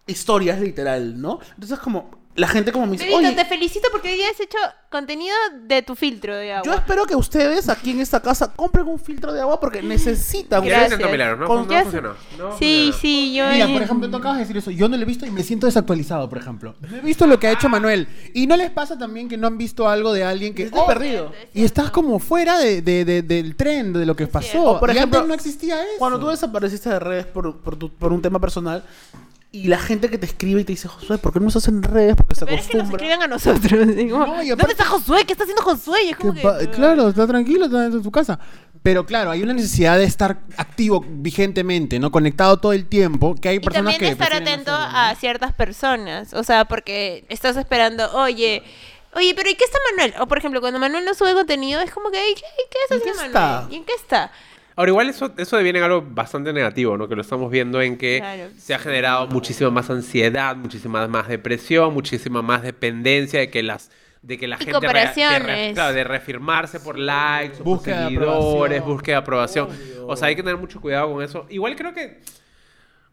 historias literal, ¿no? Entonces como, la gente como me dice, oye, te felicito porque hoy día has hecho contenido de tu filtro de agua. yo espero que ustedes aquí en esta casa compren un filtro de agua porque necesitan. Gracias. intentó Milagros, ¿no? Con- No funcionó. No sí, funcionó. sí, yo... Mira, por ejemplo, tú acabas de decir eso. Yo no lo he visto y me siento desactualizado, por ejemplo. No he visto lo que ha hecho Manuel. ¿Y no les pasa también que no han visto algo de alguien que... Estoy oh, perdido. y estás como fuera de, de- de- del tren, de lo que pasó. O, por Y ejemplo, antes no existía eso. Cuando tú desapareciste de redes por, por, tu- por un tema personal y la gente que te escribe y te dice, Josué, ¿por qué no estás en redes? Porque se Pero es que nos acostumbra. escriben a nosotros. *laughs* No, y ¿Dónde está Josué? ¿Qué está haciendo Josué? Y es como Que claro, está tranquilo, está en su casa. Pero claro, hay una necesidad de estar activo vigentemente, ¿no? Conectado todo el tiempo, que hay Y personas también que... estar atento hacerlo, ¿no? a ciertas personas. O sea, porque estás esperando, oye, oye, pero ¿y qué está Manuel? O por ejemplo, cuando Manuel no sube contenido, es como que, "Ey, ¿qué, qué está ¿En qué haciendo está? Manuel? ¿Y en qué está? Ahora, igual eso, eso deviene en algo bastante negativo, ¿no? Que lo estamos viendo en que Claro. se ha generado muchísima más ansiedad, muchísima más depresión, muchísima más dependencia de que las de que la Y gente re- de, claro, de reafirmarse por likes, por Búsqueda de seguidores, aprobación. búsqueda de aprobación. O sea, hay que tener mucho cuidado con eso. Igual creo que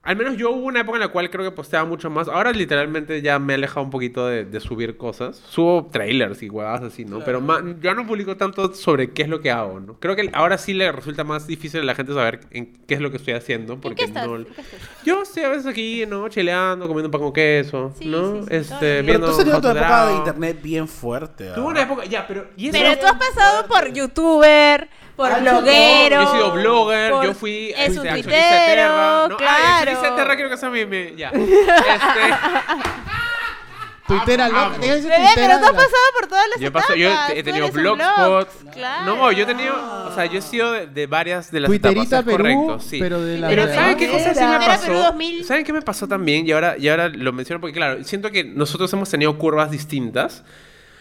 al menos yo hubo una época en la cual creo que posteaba mucho más. Ahora literalmente ya me he alejado un poquito de, de subir cosas. Subo trailers y huevadas así, ¿no? Pero ma- ya no publico tanto sobre qué es lo que hago, ¿no? Creo que ahora sí le resulta más difícil a la gente saber en qué es lo que estoy haciendo. ¿En Porque qué estás? no... ¿En qué estás? Yo estoy a veces aquí, ¿no? Chileando, comiendo un pan con queso, Sí, ¿no? sí, este, día. Pero viendo tú has tenido tu época de internet bien fuerte. ¿ah? Tuve una época, ya, pero... Pero tú has pasado por youtuber, por Ah, bloguero. Yo he sido blogger, por- yo fui Es un este, accionista de Terra. No, claro. Ah, accionista de Terra quiero que sea mi... mi- ya. *laughs* Este, Tuitera, loca, Bebé, pero tú has pasado por todas las yo, paso, yo etapas. he, tenido eres un blogspot. blog, Claro. No, yo he tenido... O sea, yo he sido de, de varias de las Tuiterita etapas, Perú, correcto, sí. pero de la Pero. ¿saben qué cosa sí me pasó? 2000. ¿Saben qué me pasó también? Y ahora, y ahora lo menciono porque, claro, siento que nosotros hemos tenido curvas distintas.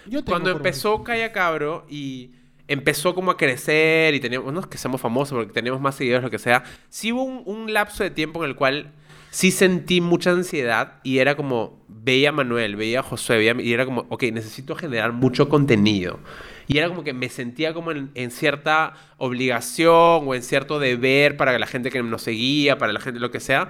Yo tengo Cuando empezó Calla Cabro y empezó como a crecer y teníamos, no es que seamos famosos porque teníamos más seguidores, lo que sea, sí hubo un, un lapso de tiempo en el cual sí sentí mucha ansiedad y era como, veía a Manuel, veía a Josué, veía, y era como, ok, necesito generar mucho contenido. Y era como que me sentía como en, en cierta obligación o en cierto deber para la gente que nos seguía, para la gente lo que sea.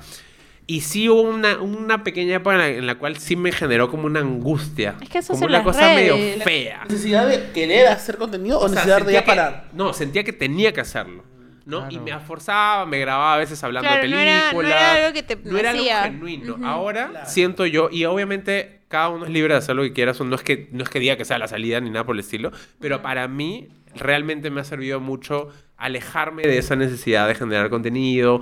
Y sí hubo una, una pequeña época en la, en la cual sí me generó como una angustia. Es que eso como una cosa medio fea. ¿Necesidad de querer hacer contenido o, O sea, necesidad de ya que- parar? No, sentía que tenía que hacerlo. ¿no? Claro. Y me esforzaba, me grababa a veces hablando Claro, de no películas. era- no era algo que te No era algo nacía. genuino. Ahora Claro. siento yo, y obviamente cada uno es libre de hacer lo que quiera, no es que, no es que diga que sea la salida ni nada por el estilo, pero para mí realmente me ha servido mucho alejarme de esa necesidad de generar contenido.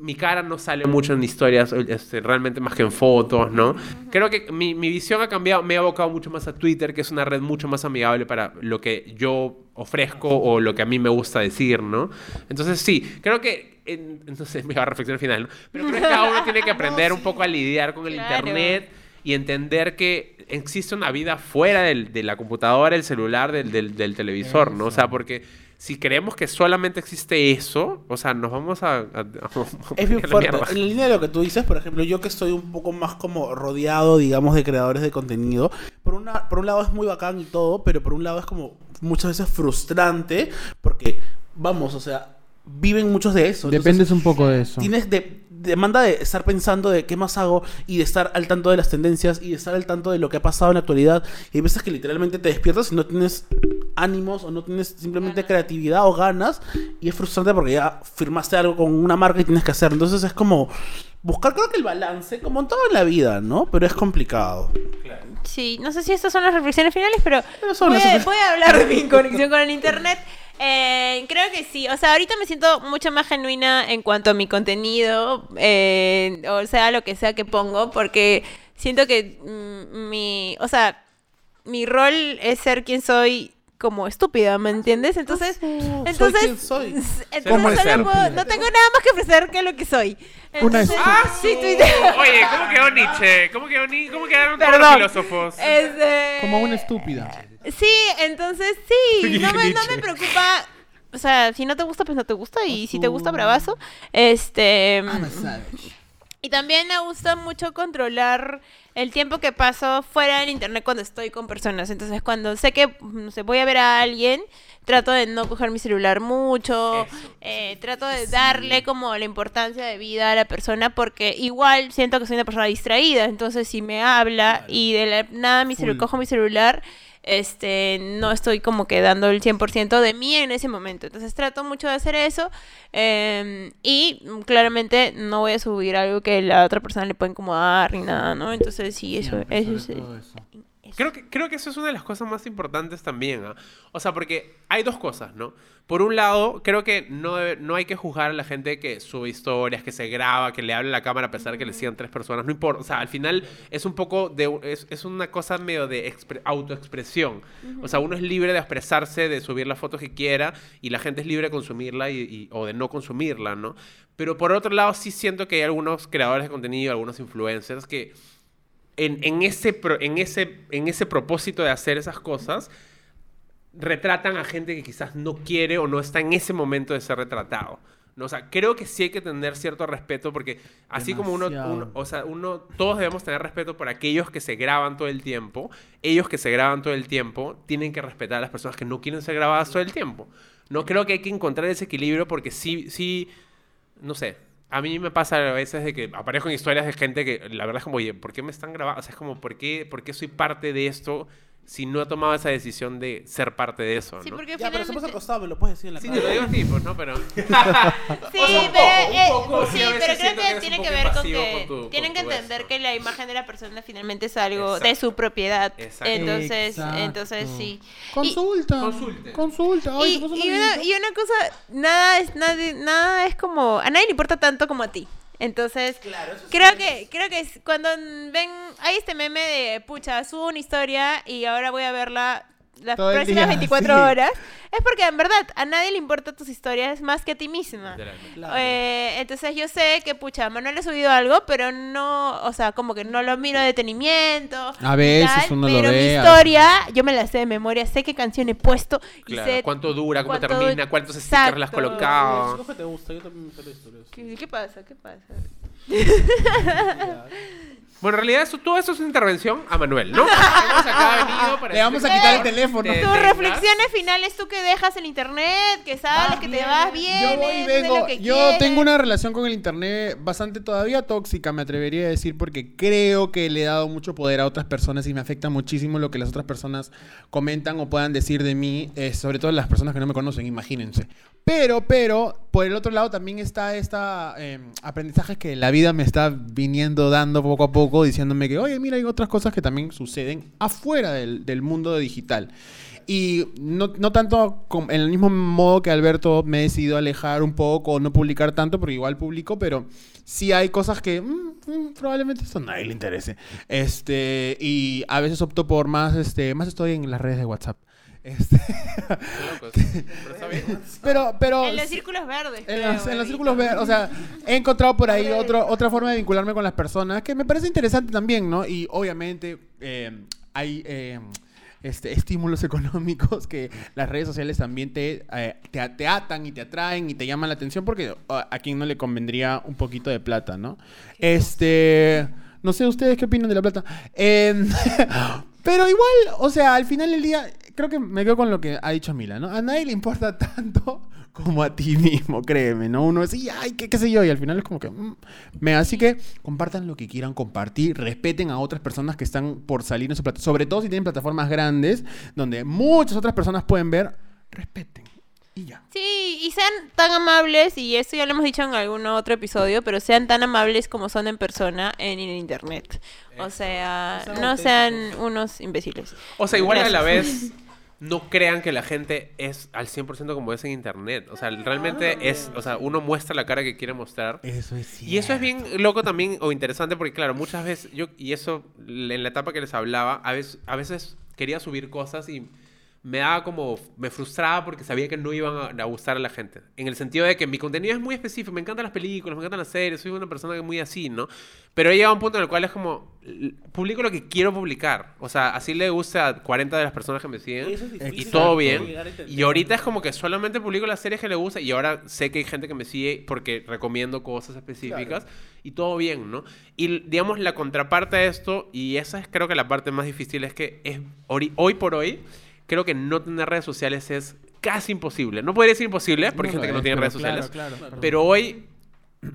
Mi cara no sale mucho en historias, este, realmente más que en fotos, ¿no? Creo que mi, mi visión ha cambiado, me he abocado mucho más a Twitter, que es una red mucho más amigable para lo que yo ofrezco o lo que a mí me gusta decir, ¿no? Entonces sí, creo que, en- entonces *laughs* me va a reflexión al final, ¿no? Pero creo que cada uno tiene que *laughs* aprender un poco a lidiar con el Claro. Internet y entender que existe una vida fuera del- de la computadora, el celular, del, del- del televisor, ¿no? O sea, porque si creemos que solamente existe eso, o sea, nos vamos a... a- a- *laughs* Es bien la fuerte. En la línea de lo que tú dices, por ejemplo, yo que estoy un poco más como rodeado, digamos, de creadores de contenido, por, una, por un lado es muy bacán y todo, pero por un lado es como muchas veces frustrante, porque, vamos, o sea, viven muchos de eso. Entonces, Dependes un poco de eso. Tienes de, demanda de estar pensando de qué más hago y de estar al tanto de las tendencias y de estar al tanto de lo que ha pasado en la actualidad. Y hay veces que literalmente te despiertas y no tienes ánimos o no tienes simplemente creatividad o ganas y es frustrante porque ya firmaste algo con una marca y tienes que hacer. Entonces es como buscar creo que el balance, como en todo en la vida, ¿no? Pero es complicado. Sí, no sé si estas son las reflexiones finales, pero, Pero son a, voy a hablar de mi *laughs* conexión con el internet. Eh, creo que sí, o sea, ahorita me siento mucho más genuina en cuanto a mi contenido, eh, o sea, lo que sea que pongo, porque siento que mm, mi, o sea, mi rol es ser quien soy como estúpida, ¿me entiendes? Entonces, entonces, quien soy. *laughs* entonces ¿Cómo es solo ser? puedo- no tengo nada más que ofrecer que lo que soy. Una Entonces, ¡Ah, sí, tu idea. *laughs* Oye, ¿cómo quedó Nietzsche? ¿Cómo, quedó Ni- ¿Cómo quedaron todos Perdón. los filósofos? Este, Como una estúpida. Sí, entonces sí, *laughs* no me, no me preocupa. O sea, si no te gusta, pues no te gusta. Y si te gusta, bravazo. Este. Y también me gusta mucho controlar el tiempo que paso fuera del internet cuando estoy con personas. Entonces, cuando sé que, no sé, voy a ver a alguien, trato de no coger mi celular mucho. eh, trato de darle como la importancia de vida a la persona porque igual siento que soy una persona distraída. Entonces, si me habla y de la nada mi celu- Full. cojo mi celular, este, no estoy como que dando el 100% de mí en ese momento. Entonces trato mucho de hacer eso eh, y claramente no voy a subir algo que la otra persona le pueda incomodar ni nada, ¿no? Entonces sí, eso, eso es... eso. Creo que, creo que eso es una de las cosas más importantes también. ¿ah? O sea, porque hay dos cosas, ¿no? Por un lado, creo que no, debe- no hay que juzgar a la gente que sube historias, que se graba, que le habla a la cámara a pesar de que le sigan tres personas. No importa. O sea, al final es un poco de. Es, es una cosa medio de expre- autoexpresión. O sea, uno es libre de expresarse, de subir la foto que quiera y la gente es libre de consumirla y, y- o de no consumirla, ¿no? Pero por otro lado, sí siento que hay algunos creadores de contenido, algunos influencers que en, en ese, en, ese, en ese propósito de hacer esas cosas, retratan a gente que quizás no quiere o no está en ese momento de ser retratado. ¿no? O sea, creo que sí hay que tener cierto respeto porque así como uno, Demasiado. uno- o sea, uno, todos debemos tener respeto por aquellos que se graban todo el tiempo, ellos que se graban todo el tiempo tienen que respetar a las personas que no quieren ser grabadas todo el tiempo. No creo que hay que encontrar ese equilibrio porque sí, sí, no sé. A mí me pasa a veces de que aparezco en historias de gente que la verdad es como, oye, ¿por qué me están grabando? O sea, es como, ¿por qué, ¿por qué soy parte de esto si no he tomado esa decisión de ser parte de eso? Sí, ¿no? porque Ya, pero finalmente... al costado, me lo puedes decir en la Sí, cara. te lo digo así, pues, ¿no? Pero... *laughs* Sí, pero, poco, sí, sí, pero creo que que tiene que ver con que con tu- tienen con que entender esto. que la imagen de la persona finalmente es algo de Exacto. su propiedad. Exacto. Entonces, Exacto. entonces sí. Consulta. Consulte. Consulta. Ay, Y, y una y una cosa, nada es, nadie- nada es como, a nadie le importa tanto como a ti. Entonces, creo que, creo que es cuando ven, hay este meme de, pucha, subo una historia y ahora voy a verla las Todo próximas día, 24 sí. horas, es porque en verdad a nadie le importan tus historias más que a ti misma. Claro. Eh, entonces yo sé que, pucha, Manuel ha subido algo, pero no, o sea, como que no lo miro de detenimiento. A veces uno lo pero ve, mi historia, yo me la sé de memoria, sé qué canción he puesto y Claro, sé ¿Cuánto dura? ¿Cómo cuánto- termina? ¿Cuántos stickers le has colocado? Lo que te gusta, yo también me sé la historia. ¿Qué, qué pasa? ¿Qué pasa? *laughs* Bueno, en realidad eso, todo eso es una intervención a Manuel, ¿no? *laughs* Acá para Le vamos a quitar el teléfono. Te- Tus reflexiones finales, tú que dejas el internet, que sales, que te vas bien, Yo voy y vengo. Yo tengo una relación con el internet bastante todavía tóxica, me atrevería a decir, porque creo que le he dado mucho poder a otras personas y me afecta muchísimo lo que las otras personas comentan o puedan decir de mí, eh, sobre todo las personas que no me conocen, imagínense. Pero, pero, por el otro lado también está esta eh, aprendizaje que la vida me está viniendo dando poco a poco, diciéndome que, oye, mira, hay otras cosas que también suceden afuera del, del mundo digital. Y no, no tanto com- en el mismo modo que Alberto me he decidido alejar un poco, no publicar tanto, porque igual publico, pero sí hay cosas que mm, mm, probablemente esto a nadie le interese. Este, y a veces opto por más, este, más estoy en las redes de WhatsApp. Este, locos. *laughs* Pero está bien. pero, pero En los círculos verdes. en creo, los, en los círculos verdes, o sea, he encontrado por ahí otro, otra forma de vincularme con las personas que me parece interesante también, ¿no? Y obviamente eh, hay eh, este, estímulos *laughs* económicos que las redes sociales también te, eh, te, te atan y te atraen y te llaman la atención porque a, a quien no le convendría un poquito de plata, ¿no? Este, no sé ustedes qué opinan de la plata. Em, *laughs* pero igual, o sea, al final del día, creo que me quedo con lo que ha dicho Mila, ¿no? A nadie le importa *laughs* tanto como a ti mismo, créeme, ¿no? Uno decía, ay, qué, qué sé yo, y al final es como que... mm, me, así que compartan lo que quieran compartir, respeten a otras personas que están por salir en su plataforma, sobre todo si tienen plataformas grandes, donde muchas otras personas pueden ver, respeten. Y ya. Sí, y sean tan amables, y esto ya lo hemos dicho en algún otro episodio, pero sean tan amables como son en persona en el internet. O sea, no sean unos imbéciles. O sea, igual a la vez *laughs* no crean que la gente es al 100% como es en internet. O sea, realmente es, o sea, uno muestra la cara que quiere mostrar. Eso es Y eso es bien loco también o interesante porque claro, muchas veces yo y eso en la etapa que les hablaba, a veces a veces quería subir cosas y me daba como me frustraba porque sabía que no iban a, a gustar a la gente. En el sentido de que mi contenido es muy específico, me encantan las películas, me encantan las series, soy una persona que muy así, ¿no? Pero he llegado a un punto en el cual es como publico lo que quiero publicar. O sea, así le gusta a 40 de las personas que me siguen es y difícil, todo ¿no? bien. Y ahorita es como que solamente publico las series que le gusta y ahora sé que hay gente que me sigue porque recomiendo cosas específicas y todo bien, ¿no? Y digamos la contraparte de esto, y esa es creo que la parte más difícil, es que es hoy por hoy, creo que no tener redes sociales es casi imposible. No podría decir imposible, porque hay gente que no tiene redes sociales. Pero hoy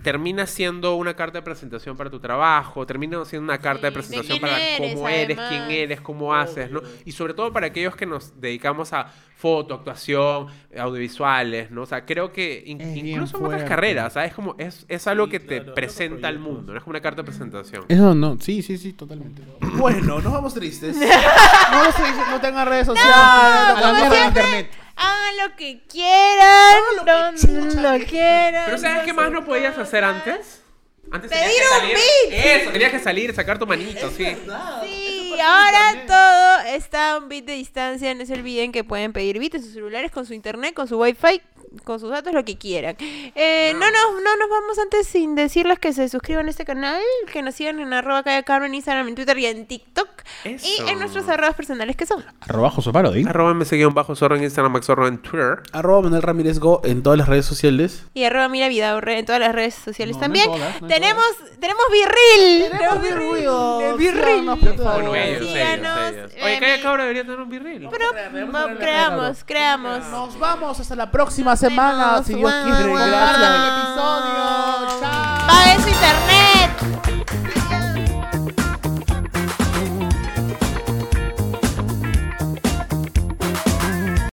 termina siendo una carta de presentación para tu trabajo, termina siendo una carta de Sí, de presentación para eres, cómo eres, además. quién eres, cómo haces, ¿no? Y sobre todo para aquellos que nos dedicamos a foto, actuación, audiovisuales, ¿no? O sea, creo que in- Es incluso en otras carreras, ¿sabes? Como es, es algo Sí, que te claro, presenta al mundo, ¿no? es como una carta de presentación. Eso no, sí, sí, sí, totalmente. *coughs* Bueno, nos vamos tristes. *laughs* No, los tristes, no tengan redes sociales. a la como mierda de siempre, internet. Hagan lo que quieran, lo donde chucha lo quieran. Pero ¿sabes qué más no podías hacer antes? Antes Pedir un beat. Eso, tenías que salir, sacar tu manito, sí. Sí, ahora todo está a un bit de distancia. No se olviden que pueden pedir bits en sus celulares con su internet, con su wifi, con sus datos, lo que quieran. Eh, no. nos, no nos vamos antes sin decirles que se suscriban a este canal, que nos sigan en arroba Calla Cabro en Instagram, en Twitter y en TikTok. Eso. Y en nuestros arrobas personales que son. Arroba Josué Parodi. Arroba me seguía un bajo zorro en Instagram, Max Zorro en Twitter. Arroba Manuel Ramírez Go en todas las redes sociales. Y arroba Mira Vidaurre en todas las redes sociales No, no también. todas, no en tenemos, tenemos Virril. Tenemos Virril. Virril. Eh, Oye, Calla mi- Cabra debería tener un virril. Pero creamos, creamos. Nos vamos hasta la próxima semana, semana, si Dios quiere. Gracias. Para el episodio. Internet!